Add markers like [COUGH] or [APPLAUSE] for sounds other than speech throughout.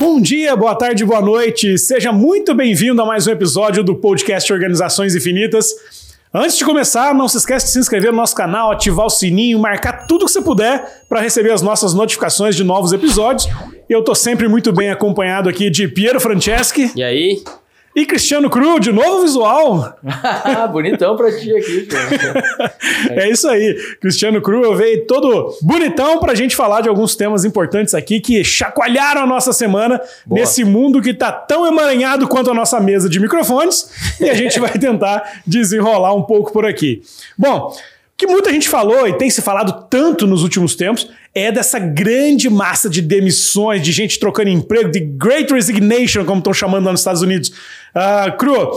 Bom dia, boa tarde, boa noite. Seja muito bem-vindo a mais um episódio do podcast Organizações Infinitas. Antes de começar, não se esqueça de se inscrever no nosso canal, ativar o sininho, marcar tudo que você puder para receber as nossas notificações de novos episódios. Eu tô sempre muito bem acompanhado aqui de Piero Franceschi. E aí? E Cristiano Cru, de novo visual. [LAUGHS] bonitão pra ti aqui, [LAUGHS] É isso aí. Cristiano Cru, veio todo bonitão pra gente falar de alguns temas importantes aqui que chacoalharam a nossa semana Boa. nesse mundo que tá tão emaranhado quanto a nossa mesa de microfones. [LAUGHS] e a gente vai tentar desenrolar um pouco por aqui. Bom, que muita gente falou e tem se falado tanto nos últimos tempos é dessa grande massa de demissões, de gente trocando emprego, de Great Resignation, como estão chamando lá nos Estados Unidos. Uh, Cru,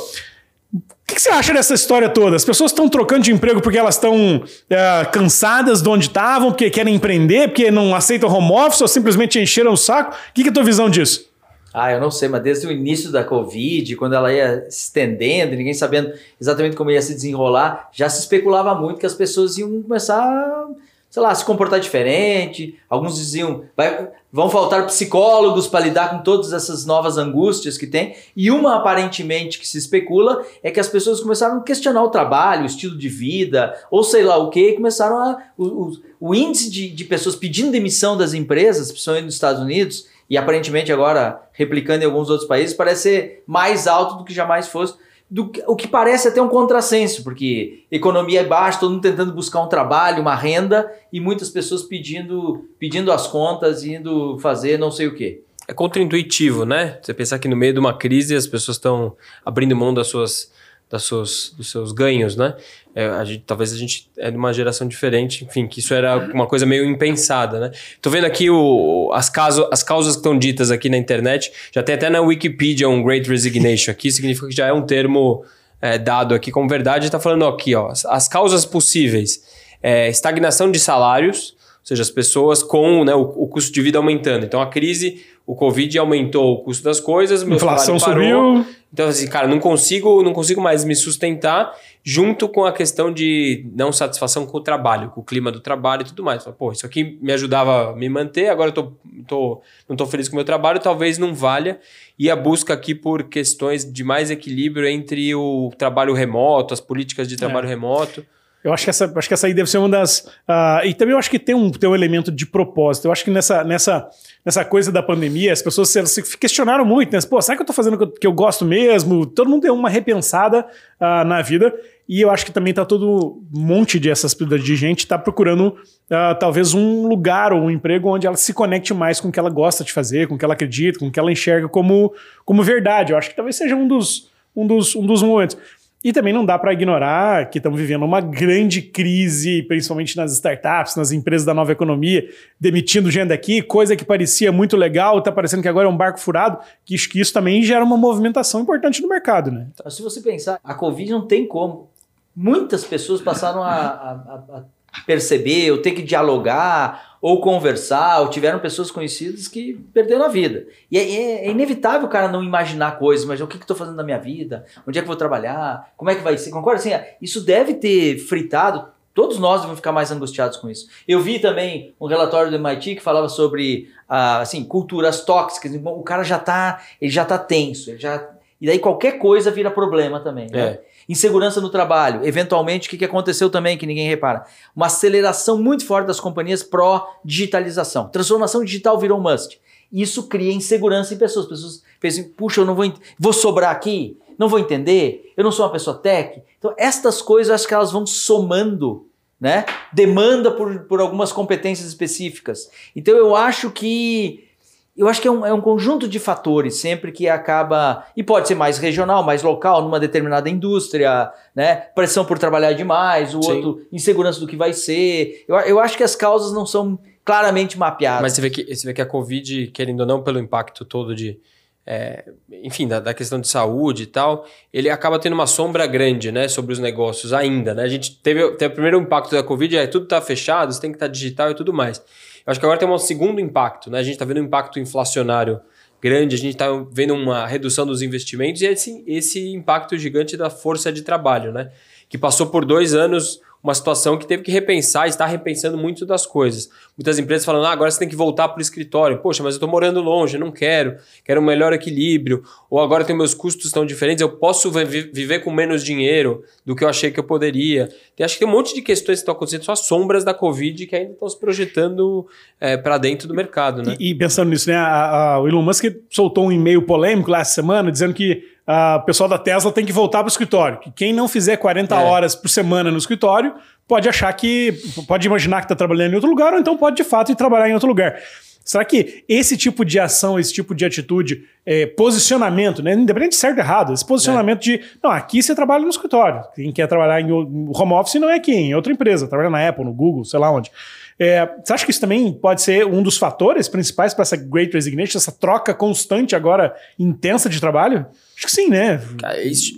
o que, que, você acha dessa história toda? As pessoas estão trocando de emprego porque elas estão uh, cansadas de onde estavam, porque querem empreender, porque não aceitam home office ou simplesmente encheram o saco? O que, que é a tua visão disso? Ah, eu não sei, mas desde o início da Covid, quando ela ia se estendendo, ninguém sabendo exatamente como ia se desenrolar, já se especulava muito que as pessoas iam começar, sei lá, se comportar diferente. Alguns diziam, vai, vão faltar psicólogos para lidar com todas essas novas angústias que tem. E uma aparentemente que se especula é que as pessoas começaram a questionar o trabalho, o estilo de vida, ou sei lá o que, e começaram a. O, o, o índice de, de pessoas pedindo demissão das empresas, principalmente nos Estados Unidos e aparentemente agora replicando em alguns outros países, parece ser mais alto do que jamais fosse. Do, o que parece até um contrassenso, porque economia é baixa, todo mundo tentando buscar um trabalho, uma renda, e muitas pessoas pedindo, pedindo as contas, indo fazer não sei o quê. É contraintuitivo, né? Você pensar que no meio de uma crise as pessoas estão abrindo mão das suas das suas, dos seus ganhos, né? É, a gente, talvez a gente é de uma geração diferente, enfim, que isso era uma coisa meio impensada, né? Tô vendo aqui o, as, caso, as causas que estão ditas aqui na internet, já tem até na Wikipedia um Great Resignation aqui, significa que já é um termo é, dado aqui como verdade, está falando aqui, ó, as, as causas possíveis, é, estagnação de salários, ou seja, as pessoas com né, o, o, custo de vida aumentando. Então a crise, o Covid aumentou o custo das coisas, meu inflação subiu. Então, assim, cara, não consigo, não consigo mais me sustentar, junto com a questão de não satisfação com o trabalho, com o clima do trabalho e tudo mais. Pô, isso aqui me ajudava a me manter, agora eu tô, tô, não estou feliz com o meu trabalho, talvez não valha. E a busca aqui por questões de mais equilíbrio entre o trabalho remoto, as políticas de trabalho é. remoto. Eu acho que essa, acho que essa aí deve ser uma das. Uh, e também eu acho que tem um, tem um elemento de propósito. Eu acho que nessa, nessa, nessa coisa da pandemia, as pessoas se, se questionaram muito, né? Pô, será que eu tô fazendo o que, eu, que eu gosto mesmo? Todo mundo deu uma repensada uh, na vida. E eu acho que também tá todo um monte de essas de gente tá procurando uh, talvez um lugar ou um emprego onde ela se conecte mais com o que ela gosta de fazer, com o que ela acredita, com o que ela enxerga como, como verdade. Eu acho que talvez seja um dos, um dos, um dos momentos. E também não dá para ignorar que estamos vivendo uma grande crise, principalmente nas startups, nas empresas da nova economia, demitindo gente aqui, coisa que parecia muito legal, está parecendo que agora é um barco furado, que isso também gera uma movimentação importante no mercado, né? Então, se você pensar, a Covid não tem como. Muitas pessoas passaram a, a, a perceber, ou ter que dialogar, ou conversar, ou tiveram pessoas conhecidas que perderam a vida. E é, é, é inevitável o cara não imaginar coisas, mas o que, que estou fazendo na minha vida? Onde é que vou trabalhar? Como é que vai ser? Concorda? Assim, isso deve ter fritado. Todos nós vamos ficar mais angustiados com isso. Eu vi também um relatório do MIT que falava sobre ah, assim, culturas tóxicas. O cara já está, ele já tá tenso, ele já e daí qualquer coisa vira problema também. Né? Insegurança no trabalho. Eventualmente, o que, que aconteceu também que ninguém repara? Uma aceleração muito forte das companhias pró-digitalização. Transformação digital virou um must. Isso cria insegurança em pessoas. Pessoas pensam, puxa, eu não vou, vou sobrar aqui, não vou entender, eu não sou uma pessoa tech. Então, estas coisas, acho que elas vão somando né? Demanda por, por algumas competências específicas. Então eu acho que eu acho que é um, é um conjunto de fatores sempre que acaba. E pode ser mais regional, mais local, numa determinada indústria, né? Pressão por trabalhar demais, o Sim. outro, insegurança do que vai ser. Eu, eu acho que as causas não são claramente mapeadas. Mas você vê que, você vê que a Covid, querendo ou não, pelo impacto todo de. É, enfim, da, da, questão de saúde e tal, ele acaba tendo uma sombra grande, né, sobre os negócios ainda, né? A gente teve, teve o primeiro impacto da Covid, é tudo tá fechado, você tem que estar tá digital e tudo mais. Eu acho que agora tem um segundo impacto, né? A gente está vendo um impacto inflacionário grande, a gente está vendo uma redução dos investimentos e esse, esse impacto gigante da força de trabalho, né? Que passou por dois anos uma situação que teve que repensar, está repensando muito das coisas. Muitas empresas falando, ah, agora você tem que voltar para o escritório. Poxa, mas eu estou morando longe, não quero, quero um melhor equilíbrio. Ou agora tem meus custos tão diferentes, eu posso viver com menos dinheiro do que eu achei que eu poderia. Tem, acho que tem um monte de questões que estão acontecendo, só sombras da Covid que ainda estão se projetando é, para dentro do mercado. Né? E, e pensando nisso, né, a, a, o Elon Musk soltou um e-mail polêmico lá essa semana dizendo que o pessoal da Tesla tem que voltar para o escritório. Que quem não fizer 40 é. horas por semana no escritório pode achar que. pode imaginar que está trabalhando em outro lugar, ou então pode de fato ir trabalhar em outro lugar. Será que esse tipo de ação, esse tipo de atitude, é, posicionamento, né, independente de certo ou errado, esse posicionamento é. de, não, aqui você trabalha no escritório, quem quer trabalhar em home office não é aqui, em outra empresa, trabalha na Apple, no Google, sei lá onde. É, você acha que isso também pode ser um dos fatores principais para essa Great Resignation, essa troca constante agora, intensa de trabalho? Acho que sim, né?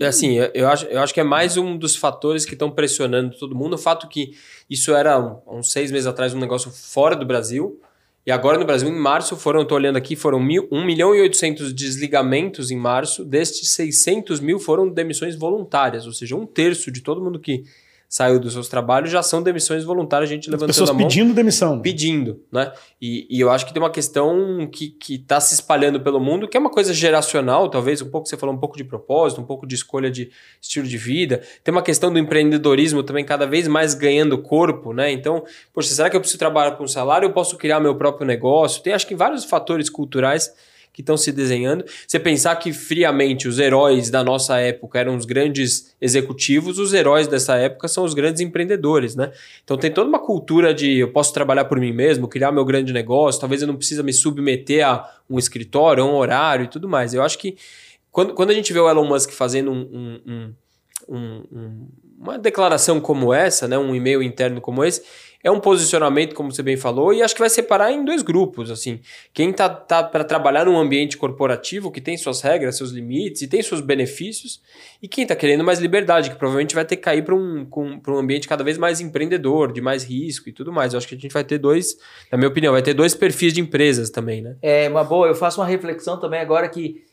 Assim, eu acho, eu acho que é mais um dos fatores que estão pressionando todo mundo. O fato que isso era, uns seis meses atrás, um negócio fora do Brasil. E agora no Brasil, em março, foram, estou olhando aqui, foram mil, 1 milhão e 800 desligamentos em março. Destes 600 mil foram demissões voluntárias, ou seja, um terço de todo mundo que saiu dos seus trabalhos já são demissões voluntárias, a gente levantando As pessoas a mão. pedindo demissão. Pedindo, né? E, e, eu acho que tem uma questão que está se espalhando pelo mundo, que é uma coisa geracional, talvez, um pouco você falou, um pouco de propósito, um pouco de escolha de estilo de vida. Tem uma questão do empreendedorismo também cada vez mais ganhando corpo, né? Então, poxa, será que eu preciso trabalhar com um salário? Eu posso criar meu próprio negócio? Tem, acho que, vários fatores culturais que estão se desenhando. Você pensar que friamente os heróis da nossa época eram os grandes executivos, os heróis dessa época são os grandes empreendedores, né? Então tem toda uma cultura de eu posso trabalhar por mim mesmo, criar meu grande negócio, talvez eu não precisa me submeter a um escritório, a um horário e tudo mais. Eu acho que quando, quando a gente vê o Elon Musk fazendo um, um, um, uma declaração como essa, né, um e-mail interno como esse, é um posicionamento, como você bem falou, e acho que vai separar em dois grupos, assim. Quem tá, tá para trabalhar num ambiente corporativo que tem suas regras, seus limites e tem seus benefícios, e quem tá querendo mais liberdade, que provavelmente vai ter que cair para um, um ambiente cada vez mais empreendedor, de mais risco e tudo mais. Eu acho que a gente vai ter dois, na minha opinião, vai ter dois perfis de empresas também, né? É uma boa, eu faço uma reflexão também agora que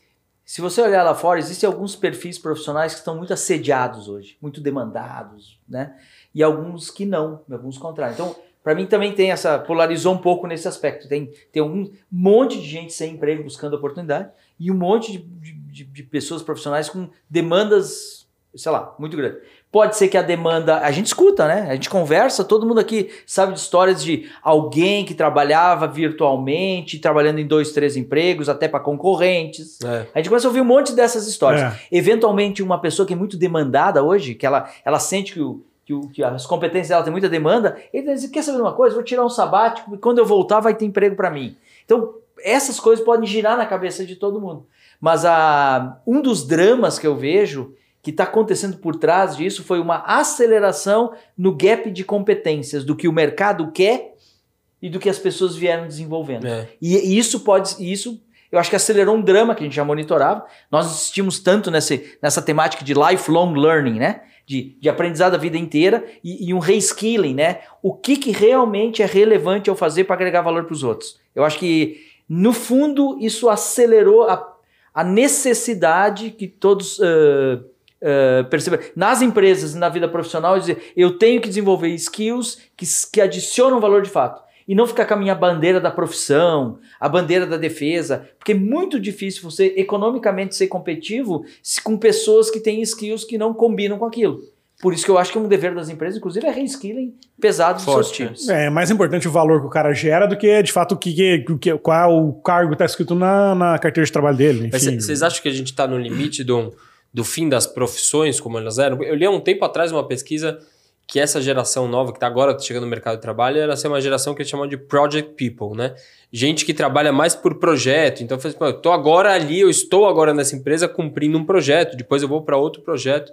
se você olhar lá fora, existem alguns perfis profissionais que estão muito assediados hoje, muito demandados, né? E alguns que não, alguns contrários. Então, para mim também tem essa polarizou um pouco nesse aspecto. Tem, tem um monte de gente sem emprego buscando oportunidade e um monte de, de, de pessoas profissionais com demandas, sei lá, muito grandes. Pode ser que a demanda. A gente escuta, né? A gente conversa, todo mundo aqui sabe de histórias de alguém que trabalhava virtualmente, trabalhando em dois, três empregos, até para concorrentes. É. A gente começa a ouvir um monte dessas histórias. É. Eventualmente, uma pessoa que é muito demandada hoje, que ela, ela sente que o, que, o, que as competências dela têm muita demanda, ele diz, quer saber de uma coisa? Vou tirar um sabático e quando eu voltar vai ter emprego para mim. Então, essas coisas podem girar na cabeça de todo mundo. Mas a, um dos dramas que eu vejo que está acontecendo por trás disso foi uma aceleração no gap de competências do que o mercado quer e do que as pessoas vieram desenvolvendo. É. E, e, isso pode, isso eu acho que acelerou um drama que a gente já monitorava. Nós insistimos tanto nessa, nessa temática de lifelong learning, né? De, de aprendizado a vida inteira e, e um reskilling, né? O que, que realmente é relevante eu fazer para agregar valor para os outros? Eu acho que, no fundo, isso acelerou a, a necessidade que todos uh, uh. Nas empresas e na vida profissional, dizer, eu tenho que desenvolver skills que, que adicionam valor de fato e não ficar com a minha bandeira da profissão, a bandeira da defesa, porque é muito difícil você economicamente ser competitivo com pessoas que têm skills que não combinam com aquilo. Por isso que eu acho que um dever das empresas, inclusive, é reskilling pesado dos seus times. É, é mais importante o valor que o cara gera do que, de fato, o que, que, qual o cargo está escrito na, na carteira de trabalho dele. Vocês acham que a gente está no limite do, do fim das profissões como elas eram? Eu li há um tempo atrás uma pesquisa que essa geração nova que está agora chegando no mercado de trabalho era ser uma geração que eles chamam de project people, né? Gente que trabalha mais por projeto. Então, eu estou agora ali, eu estou agora nessa empresa cumprindo um projeto, depois eu vou para outro projeto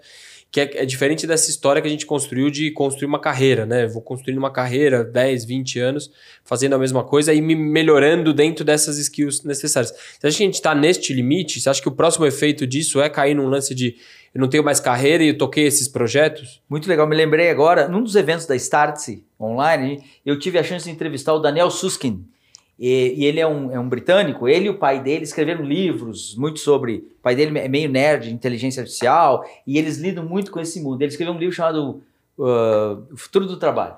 que é, é, diferente dessa história que a gente construiu de construir uma carreira, né? vou construindo uma carreira 10, 20 anos, fazendo a mesma coisa e me melhorando dentro dessas skills necessárias. Você acha que a gente está neste limite? Você acha que o próximo efeito disso é cair num lance de eu não tenho mais carreira e eu toquei esses projetos? Muito legal. Me lembrei agora, num dos eventos da Startse online, eu tive a chance de entrevistar o Daniel Suskin. E, e, ele é um, é um britânico, ele e o pai dele escreveram livros muito sobre. O pai dele é meio nerd inteligência artificial, e eles lidam muito com esse mundo. Ele escreveu um livro chamado uh, o futuro do trabalho.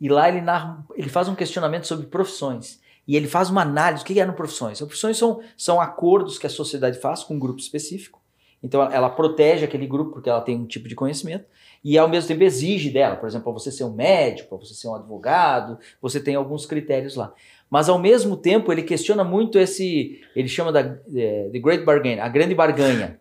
E lá ele, narra, ele faz um questionamento sobre profissões. E ele faz uma análise. O que eram profissões? As profissões são, são acordos que a sociedade faz com um grupo específico. Então ela protege aquele grupo porque ela tem um tipo de conhecimento e ao mesmo tempo exige dela, por exemplo, para você ser um médico, para você ser um advogado, você tem alguns critérios lá. Mas ao mesmo tempo ele questiona muito esse, ele chama da é, the great bargain, a grande barganha.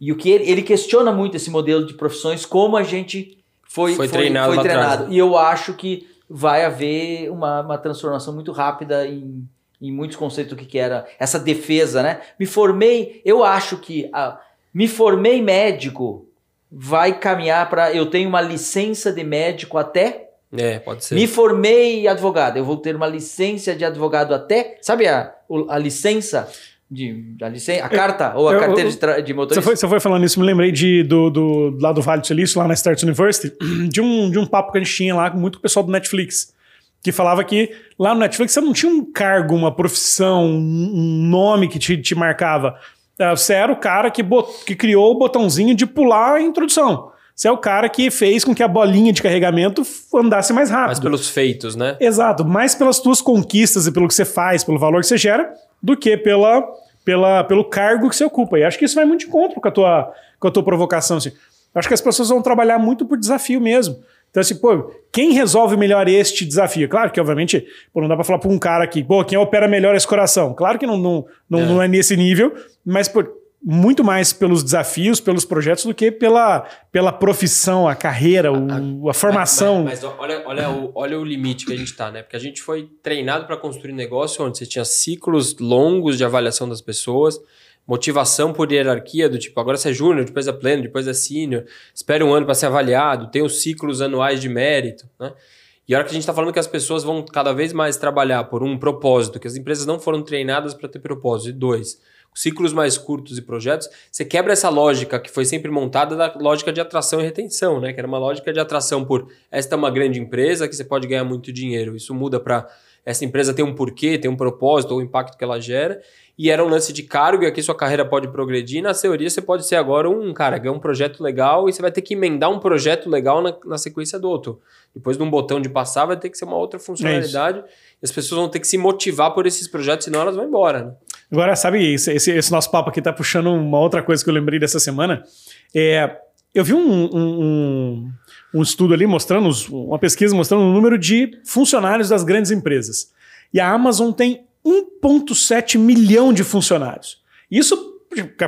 E o que ele, ele questiona muito esse modelo de profissões, como a gente foi, foi, foi treinado. Foi treinado. E eu acho que vai haver uma, uma transformação muito rápida em, em muitos conceitos do que, que era essa defesa, né? Me formei, eu acho que a, me formei médico vai caminhar para eu tenho uma licença de médico até é, pode ser. Me formei advogado, eu vou ter uma licença de advogado até, sabe a, a licença de a, licença, a carta ou a eu, carteira eu, de, de motorista. Você foi, você foi falando isso, me lembrei de, do, do, lá do Vale do Silício, lá na Start University, [CLEARS THROAT] de um, de um papo que a gente tinha lá muito com o pessoal do Netflix, que falava que lá no Netflix você não tinha um cargo, uma profissão, um nome que te, te marcava. É, você era o cara que, bot, que criou o botãozinho de pular a introdução. Você é o cara que fez com que a bolinha de carregamento andasse mais rápido. Mais pelos feitos, né? Exato. Mais pelas tuas conquistas e pelo que você faz, pelo valor que você gera, do que pela, pela, pelo cargo que você ocupa. E acho que isso vai muito de encontro com a tua, com a tua provocação. Assim. Acho que as pessoas vão trabalhar muito por desafio mesmo. Então, assim, pô, quem resolve melhor este desafio? Claro que, obviamente, pô, não dá para falar para um cara aqui, pô, quem opera melhor esse coração? Claro que não, não, não, é. não é nesse nível, mas, pô, muito mais pelos desafios, pelos projetos, do que pela, pela profissão, a carreira, o, a formação. Mas, mas, olha, olha, o, olha o limite que a gente está, né? Porque a gente foi treinado para construir um negócio onde você tinha ciclos longos de avaliação das pessoas, motivação por hierarquia, do tipo, agora você é júnior, depois é pleno, depois é sênior, espera um ano para ser avaliado, tem os ciclos anuais de mérito, né? E a hora que a gente está falando que as pessoas vão cada vez mais trabalhar por um propósito, que as empresas não foram treinadas para ter propósito, e dois, ciclos mais curtos e projetos, você quebra essa lógica que foi sempre montada da lógica de atração e retenção, né? Que era uma lógica de atração por esta é uma grande empresa que você pode ganhar muito dinheiro. Isso muda para essa empresa ter um porquê, ter um propósito ou o impacto que ela gera e era um lance de cargo, e aqui sua carreira pode progredir. Na teoria, você pode ser agora um cara, ganhar um projeto legal e você vai ter que emendar um projeto legal na, na sequência do outro. Depois de um botão de passar, vai ter que ser uma outra funcionalidade. É e as pessoas vão ter que se motivar por esses projetos, senão elas vão embora. Né? Agora, sabe, esse, esse, esse, nosso papo aqui tá puxando uma outra coisa que eu lembrei dessa semana. É, eu vi um, um, um, um estudo ali mostrando, uma pesquisa mostrando o número de funcionários das grandes empresas. E a Amazon tem 1,7 milhão de funcionários. Isso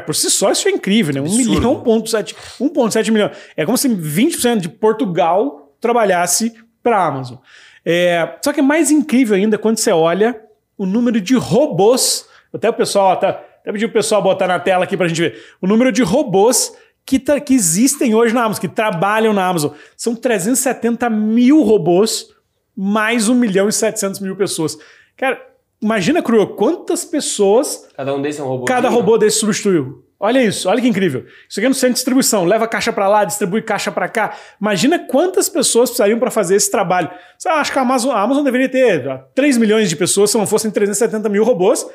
por si só, isso é incrível, né? 1 Absurdo. milhão, 1,7 milhão. É como se 20% de Portugal trabalhasse para a Amazon. É, só que é mais incrível ainda quando você olha o número de robôs. Até o pessoal, até, até pedi o pessoal botar na tela aqui para a gente ver. O número de robôs que, que existem hoje na Amazon, que trabalham na Amazon. São 370 mil robôs, mais 1 milhão e 700 mil pessoas. Cara, Imagina, Cru, quantas pessoas. Cada um desses é um robô. Cada robô desse substituiu. Olha isso, olha que incrível. Isso aqui é no centro de distribuição, leva caixa para lá, distribui caixa para cá. Imagina quantas pessoas precisariam para fazer esse trabalho. Você acha que a Amazon, a Amazon deveria ter 3 milhões de pessoas se não fossem 370 mil robôs.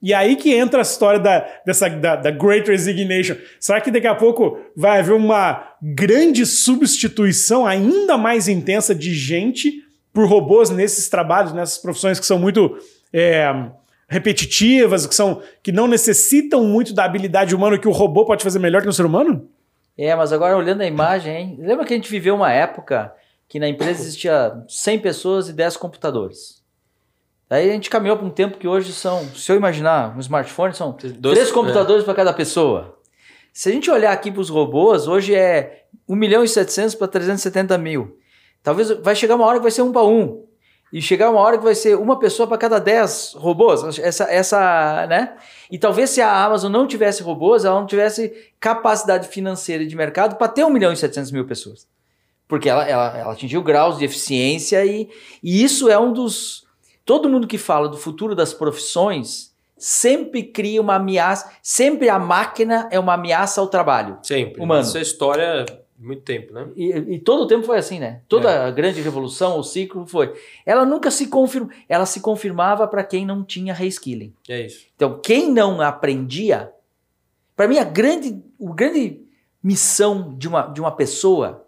E aí que entra a história da, dessa, da, da Great Resignation. Será que daqui a pouco vai haver uma grande substituição ainda mais intensa de gente por robôs nesses trabalhos, nessas profissões que são muito é, repetitivas, que, são, que não necessitam muito da habilidade humana que o robô pode fazer melhor que o ser humano? É, mas agora olhando a imagem, hein? lembra que a gente viveu uma época que na empresa existia 100 pessoas e 10 computadores. Daí a gente caminhou para um tempo que hoje são, se eu imaginar, um smartphone são Dois, três computadores é. para cada pessoa. Se a gente olhar aqui para os robôs, hoje é 1 milhão e 700 para 370 mil. Talvez vai chegar uma hora que vai ser um para um e chegar uma hora que vai ser uma pessoa para cada 10 robôs, essa, essa, né? E talvez se a Amazon não tivesse robôs, ela não tivesse capacidade financeira de mercado para ter 1 milhão e 700 mil pessoas. Porque ela, ela, ela atingiu graus de eficiência e, e isso é um dos... Todo mundo que fala do futuro das profissões sempre cria uma ameaça, sempre a máquina é uma ameaça ao trabalho sempre. humano. Essa história muito tempo, né? E, e, todo o tempo foi assim, né? Toda é. a grande revolução, o ciclo foi. Ela nunca se confirmou. Ela se confirmava para quem não tinha reskilling. É isso. Então, quem não aprendia. Para mim, a grande, a grande missão de uma, de uma pessoa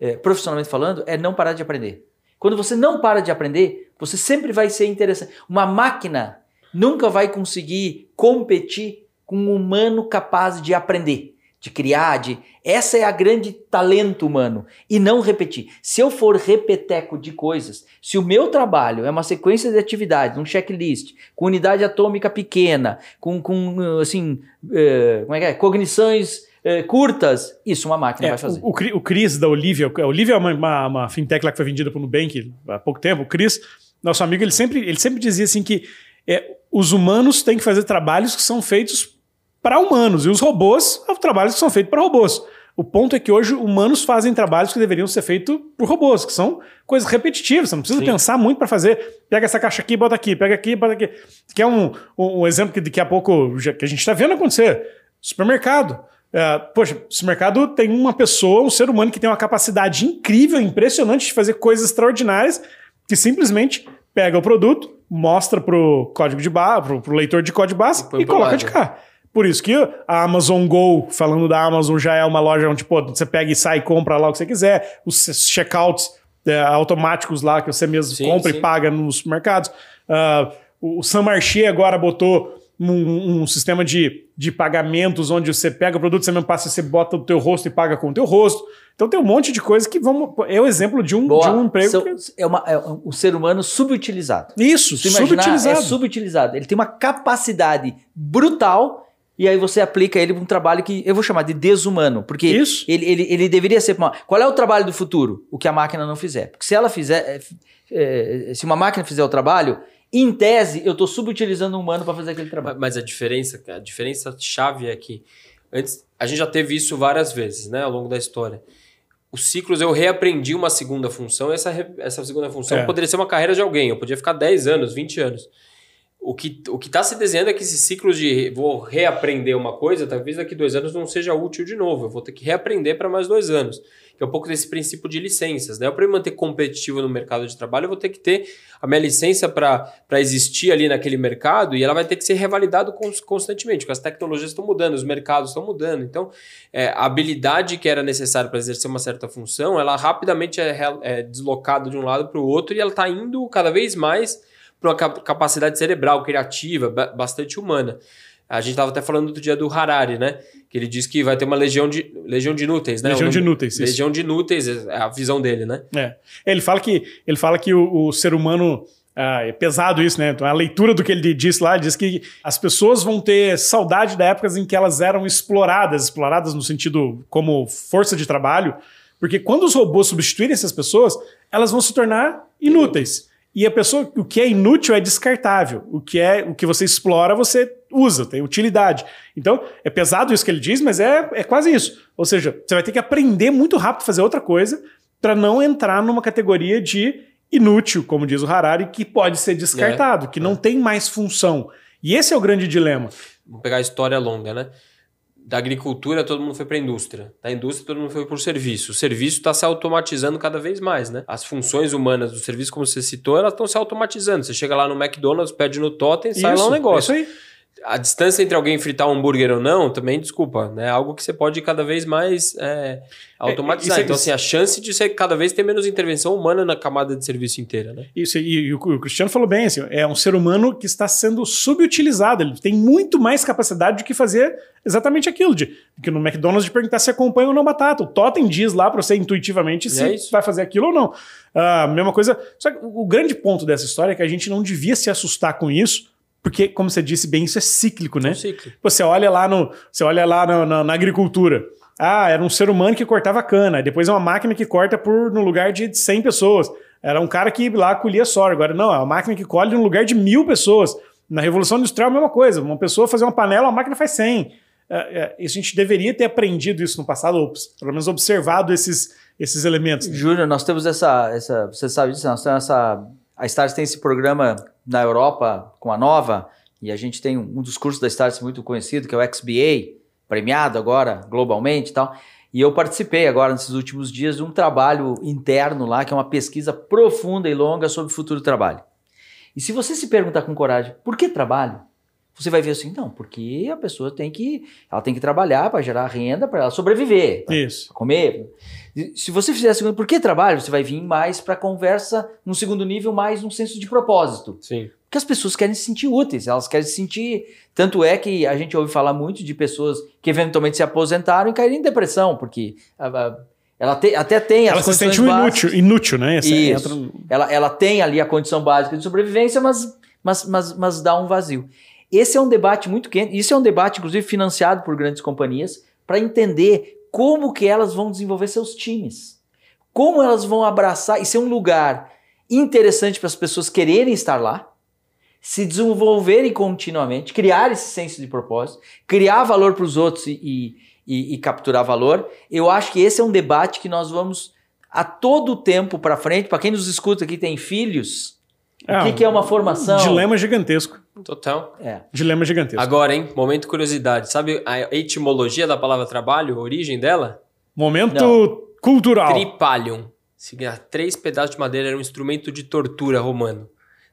é, profissionalmente falando, é não parar de aprender. Quando você não para de aprender, você sempre vai ser interessante. Uma máquina nunca vai conseguir competir com um humano capaz de aprender, de criar, de essa é a grande talento humano e não repetir. Se eu for repeteco de coisas, se o meu trabalho é uma sequência de atividades, um checklist, com unidade atômica pequena, com, com assim, uh, como é que é? cognições uh, curtas, isso uma máquina É, vai fazer. o, o, o Cris da Olivia, a Olivia é uma, uma, uma fintech lá que foi vendida para o Nubank há pouco tempo. O Cris, nosso amigo, ele sempre, ele sempre dizia assim que é, os humanos têm que fazer trabalhos que são feitos para humanos e os robôs são trabalhos que são feitos para robôs. O ponto é que hoje humanos fazem trabalhos que deveriam ser feitos por robôs, que são coisas repetitivas. Você não precisa Sim. pensar muito para fazer. Pega essa caixa aqui, bota aqui, pega aqui, bota aqui. Que é um, um, um exemplo que daqui a pouco já- que a gente está vendo acontecer. Supermercado. É, poxa, supermercado tem uma pessoa, um ser humano que tem uma capacidade incrível, impressionante de fazer coisas extraordinárias, que simplesmente pega o produto, mostra pro código de barra, pro, pro leitor de código de base E e coloca de cá. Por isso que a Amazon Go, falando da Amazon, já é uma loja onde pô, você pega e sai e compra lá o que você quiser. Os checkouts é, automáticos lá que você mesmo Sim, compra sim. e paga nos supermercados. Ah, o o San Marché agora botou um, um sistema de, de pagamentos onde você pega o produto, você mesmo passa, você bota o teu rosto e paga com o teu rosto. Então tem um monte de coisa que vamos. É o exemplo de um, Boa. de um emprego. São- que- é, uma, é um ser humano subutilizado. Isso, imaginar, subutilizado. é subutilizado. Ele tem uma capacidade brutal e aí você aplica ele para um trabalho que eu vou chamar de desumano, porque Isso. ele, ele, ele deveria ser. uma- Qual é o trabalho do futuro? O que a máquina não fizer. Porque se ela fizer, é, é, se uma máquina fizer o trabalho, em tese eu estou subutilizando um humano para fazer aquele trabalho. Mas a diferença, a diferença chave é que antes a gente já teve isso várias vezes, né, ao longo da história. Os ciclos eu reaprendi uma segunda função, e essa essa segunda função É. poderia ser uma carreira de alguém, eu podia ficar 10 anos, 20 anos. O que o que está se desenhando é que esse ciclo de vou reaprender uma coisa, talvez daqui dois anos não seja útil de novo. Eu vou ter que reaprender para mais dois anos. Que é um pouco desse princípio de licenças. Né? Para eu manter competitivo no mercado de trabalho, eu vou ter que ter a minha licença para existir ali naquele mercado e ela vai ter que ser revalidada cons- constantemente, porque as tecnologias estão mudando, os mercados estão mudando. Então, é, a habilidade que era necessária para exercer uma certa função, ela rapidamente é, é deslocada de um lado para o outro e ela está indo cada vez mais para uma cap- capacidade cerebral, criativa, ba- bastante humana. A gente estava até falando outro dia do Harari, né? Que ele diz que vai ter uma legião de, legião de inúteis, né? Legião O de nome- inúteis, isso. Legião de inúteis, é a visão dele, né? É. Ele fala que, ele fala que o, o ser humano. ah, é pesado isso, né? Então, a leitura do que ele disse lá diz que as pessoas vão ter saudade da época em que elas eram exploradas, exploradas no sentido como força de trabalho, porque quando os robôs substituírem essas pessoas, elas vão se tornar inúteis. E a pessoa, o que é inútil é descartável. O que é o que você explora, você usa, tem utilidade. Então, é pesado isso que ele diz, mas é, é quase isso. Ou seja, você vai ter que aprender muito rápido a fazer outra coisa para não entrar numa categoria de inútil, como diz o Harari, que pode ser descartado, que não tem mais função. E esse é o grande dilema. Vamos pegar a história longa, né? Da agricultura, todo mundo foi para a indústria. Da indústria, todo mundo foi para o serviço. O serviço está se automatizando cada vez mais, né? As funções humanas do serviço, como você citou, elas estão se automatizando. Você chega lá no McDonald's, pede no totem, sai lá um negócio. é Isso aí. A distância entre alguém fritar um hambúrguer ou não, também, desculpa, né? É algo que você pode cada vez mais é, automatizar. isso é- então, assim, a chance de você cada vez ter menos intervenção humana na camada de serviço inteira, né? Isso, e, e o, o Cristiano falou bem, assim, é um ser humano que está sendo subutilizado, ele tem muito mais capacidade de que fazer exatamente aquilo, de que no McDonald's de perguntar se acompanha ou não batata. O Totem diz lá para você intuitivamente se É vai fazer aquilo ou não. Ah, mesma coisa. Só que o, o grande ponto dessa história é que a gente não devia se assustar com isso, porque, como você disse bem, isso é cíclico, É né? um ciclo. Você olha lá, no, você olha lá no- na, na agricultura. Ah, era um ser humano que cortava cana. Depois é uma máquina que corta por no lugar de 100 pessoas. Era um cara que lá colhia soja. Agora, não, é uma máquina que colhe no lugar de mil pessoas. Na Revolução Industrial, a mesma coisa. Uma pessoa fazer uma panela, a máquina faz 100. É, é, a gente deveria ter aprendido isso no passado, ou pelo menos observado esses, esses elementos. Júnior, nós temos essa, essa. Você sabe disso? Nós temos essa. A Stars tem esse programa na Europa com a Nova, e a gente tem um, dos cursos da Stars muito conhecido, que é o XBA, premiado agora globalmente e tal. E eu participei agora, nesses últimos dias, de um trabalho interno lá, que é uma pesquisa profunda e longa sobre o futuro do trabalho. E se você se perguntar com coragem, por que trabalho? Você vai ver assim, não, porque a pessoa tem que, ela tem que trabalhar para gerar renda, para ela sobreviver, pra Isso. comer. Se você fizer a segunda, por que trabalho? Você vai vir mais para conversa num segundo nível, mais num senso de propósito. Sim. Porque as pessoas querem se sentir úteis, elas querem se sentir. Tanto é que a gente ouve falar muito de pessoas que eventualmente se aposentaram e caíram em depressão, porque a- a- ela te- até tem as Ela se sente inútil, inútil, né? Essa Isso. entra Ela, ela tem ali a condição básica de sobrevivência, mas, mas, mas, mas dá um vazio. Esse é um debate muito quente. Isso é um debate, inclusive, financiado por grandes companhias, para entender como que elas vão desenvolver seus times. Como elas vão abraçar e ser um lugar interessante para as pessoas quererem estar lá, se desenvolverem continuamente, criar esse senso de propósito, criar valor para os outros e, e- e capturar valor. Eu acho que esse é um debate que nós vamos a todo tempo para frente. Para quem nos escuta aqui tem filhos, o que, que é uma formação? Dilema gigantesco. Total. É. Dilema gigantesco. Agora, hein? Momento curiosidade. Sabe a etimologia da palavra trabalho, a origem dela? Momento Não. cultural. Tripalium. Significa três pedaços de madeira era um instrumento de tortura romano.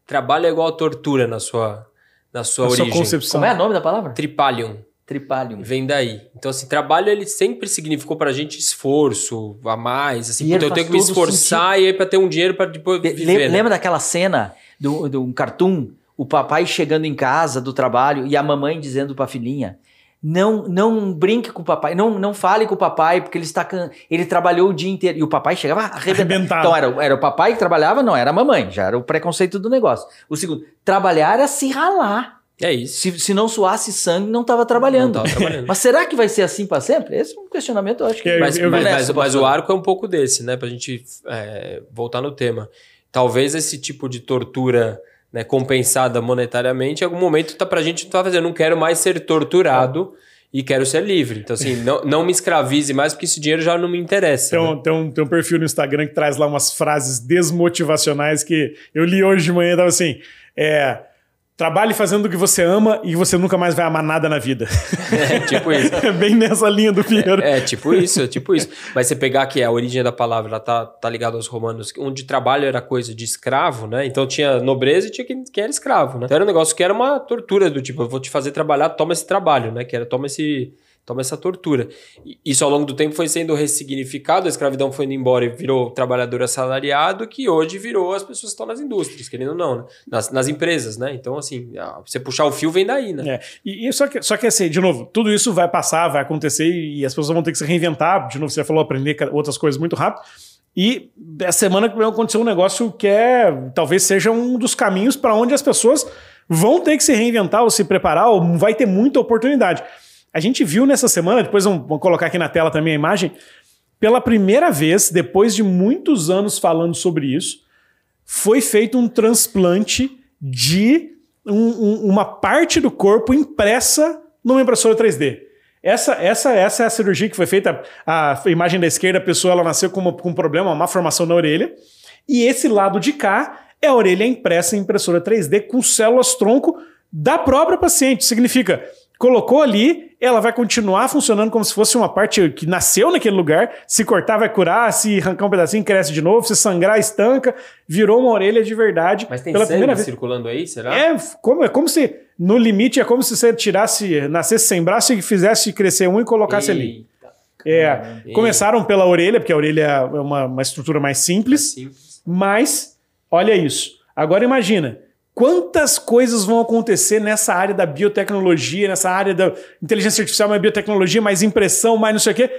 Trabalho é igual a tortura na sua, na sua a sua origem. concepção. Como é o nome da palavra? Tripalium. Tripalium. Vem daí. Então, assim, trabalho ele sempre significou pra gente esforço a mais. Assim, E ele eu tenho que me esforçar e aí pra ter um dinheiro pra depois viver. né? Lembra daquela cena do, do um cartoon? O papai chegando em casa do trabalho e a mamãe dizendo para a filhinha: não, não brinque com o papai, não, não fale com o papai, porque ele está can... ele trabalhou o dia inteiro. E o papai chegava arrebentado. Arrebentado. Então era, era o papai que trabalhava, não, era a mamãe, já era o preconceito do negócio. O segundo, trabalhar era se ralar. É isso. Se, se não suasse sangue, não estava trabalhando. Não tava trabalhando. Mas será que vai ser assim para sempre? Esse é um questionamento, eu acho que. Eu- Mas, eu- mas, mas- mas o arco é um pouco desse, né? Pra gente é, voltar no tema. Talvez esse tipo de tortura né, compensada monetariamente, em algum momento tá pra gente tá fazendo, não quero mais ser torturado e quero ser livre. Então, assim, não, não me escravize mais, porque esse dinheiro já não me interessa. Tem né? um, tem, um, tem um perfil no Instagram que traz lá umas frases desmotivacionais que eu li hoje de manhã e tava assim: é. Trabalhe fazendo o que você ama e você nunca mais vai amar nada na vida. É tipo isso. [LAUGHS] É bem nessa linha do Pinheiro. É, tipo isso, é tipo isso. Mas você pegar que a origem da palavra, ela tá, tá ligada aos romanos, onde trabalho era coisa de escravo, né? Então tinha nobreza e tinha quem, quem era escravo, né? Então era um negócio que era uma tortura do tipo, eu vou te fazer trabalhar, toma esse trabalho, né? Que era toma esse toma essa tortura. Isso ao longo do tempo foi sendo ressignificado, a escravidão foi indo embora e virou trabalhador assalariado, que hoje virou as pessoas que estão nas indústrias, querendo ou não, né? Nas, nas empresas, né? Então, assim, você puxar o fio vem daí, né? É, e, e só, que, só que assim, de novo, tudo isso vai passar, vai acontecer e as pessoas vão ter que se reinventar. De novo, você falou aprender outras coisas muito rápido. E essa semana aconteceu um negócio que é talvez seja um dos caminhos para onde as pessoas vão ter que se reinventar ou se preparar, ou vai ter muita oportunidade. A gente viu nessa semana, depois vamos colocar aqui na tela também a imagem, pela primeira vez, depois de muitos anos falando sobre isso, foi feito um transplante de um- um- uma parte do corpo impressa numa impressora 3D. Essa, essa, essa é a cirurgia que foi feita. A imagem da esquerda, a pessoa ela nasceu com, uma- com um problema, uma formação na orelha. E esse lado de cá é a orelha impressa em impressora 3D com células tronco da própria paciente. Significa, colocou ali, ela vai continuar funcionando como se fosse uma parte que nasceu naquele lugar. Se cortar, vai curar. Se arrancar um pedacinho, cresce de novo. Se sangrar, estanca. Virou uma orelha de verdade. Mas tem pela sangue circulando aí, será? É como, é como se, no limite, é como se você tirasse, nascesse sem braço e fizesse crescer um e colocasse ali. Eita, É, caramba. começaram pela orelha, porque a orelha é uma, uma estrutura mais simples, Simples. mas olha isso. Agora imagina, quantas coisas vão acontecer nessa área da biotecnologia, nessa área da inteligência artificial, mais biotecnologia, mais impressão, mais não sei o quê.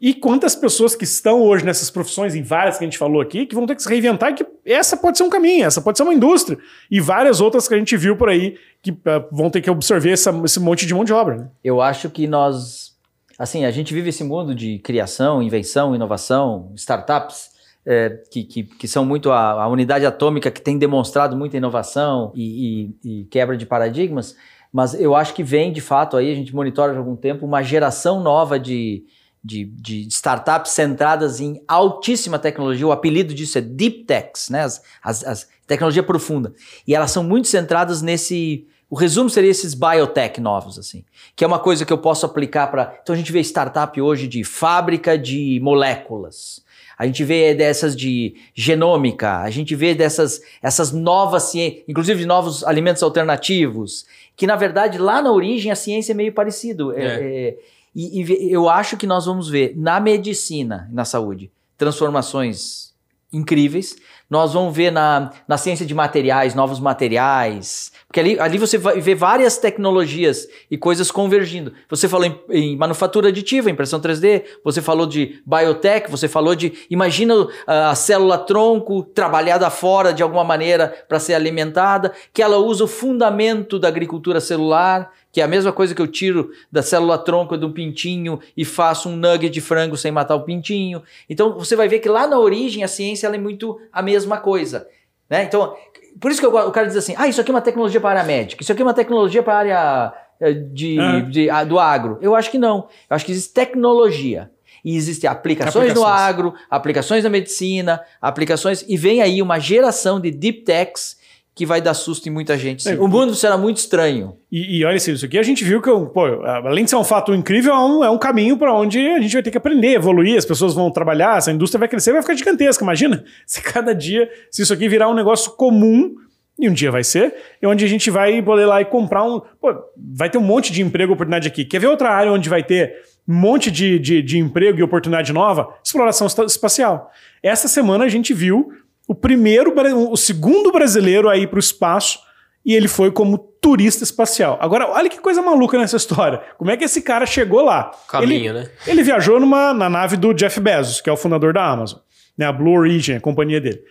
E quantas pessoas que estão hoje nessas profissões, em várias que a gente falou aqui, que vão ter que se reinventar, que essa pode ser um caminho, essa pode ser uma indústria. E várias outras que a gente viu por aí que ah, vão ter que absorver essa- esse monte de mão de obra. Né? Eu acho que nós, assim, a gente vive esse mundo de criação, invenção, inovação, startups, é, que, que, que são muito a, a unidade atômica que tem demonstrado muita inovação e, e- e quebra de paradigmas, mas eu acho que vem de fato aí, a gente monitora há algum tempo, uma geração nova de, de, de startups centradas em altíssima tecnologia, o apelido disso é Deep Techs, né? As, as, as- tecnologia profunda. E elas são muito centradas nesse. O resumo seria esses biotech novos, assim, que é uma coisa que eu posso aplicar para. Então a gente vê startup hoje de fábrica de moléculas. A gente vê dessas de genômica, a gente vê dessas essas novas ciências, inclusive de novos alimentos alternativos, que na verdade lá na origem a ciência é meio parecido. É. É, e, e eu acho que nós vamos ver na medicina, na saúde, transformações incríveis. Nós vamos ver na, na ciência de materiais, novos materiais. Porque ali, ali você vai ver várias tecnologias e coisas convergindo. Você falou em, em manufatura aditiva, impressão 3D, você falou de biotech, você falou de. Imagina ah, a célula tronco trabalhada fora de alguma maneira para ser alimentada, que ela usa o fundamento da agricultura celular que é a mesma coisa que eu tiro da célula tronco do pintinho e faço um nugget de frango sem matar o pintinho. Então você vai ver que lá na origem a ciência é muito a mesma coisa. Né? Então, por isso que eu, o cara diz assim: ah, isso aqui é uma tecnologia para a área médica, isso aqui é uma tecnologia para a área eh, de, ah. de, de, do agro. Eu acho que não. Eu acho que existe tecnologia. E existem aplicações, aplicações, no agro, aplicações na medicina, aplicações. E vem aí uma geração de deep techs que vai dar susto em muita gente. É, o mundo será muito estranho. E, e olha assim, isso aqui a gente viu que, pô, além de ser um fato incrível, é um, é um caminho para onde a gente vai ter que aprender, evoluir, as pessoas vão trabalhar, essa indústria vai crescer, vai ficar gigantesca. Imagina [LAUGHS] se cada dia, se isso aqui virar um negócio comum, e um dia vai ser, e onde a gente vai poder lá e comprar um. Pô, vai ter um monte de emprego, oportunidade aqui. Quer ver outra área onde vai ter um monte de, de, de emprego e oportunidade nova? Exploração espacial. Essa semana a gente viu o primeiro, o segundo brasileiro a ir para o espaço e ele foi como turista espacial. Agora, olha que coisa maluca nessa história. Como é que esse cara chegou lá? Caminho, ele, né? Ele viajou numa, na nave do Jeff Bezos, que é o fundador da Amazon, né? A Blue Origin, a companhia dele.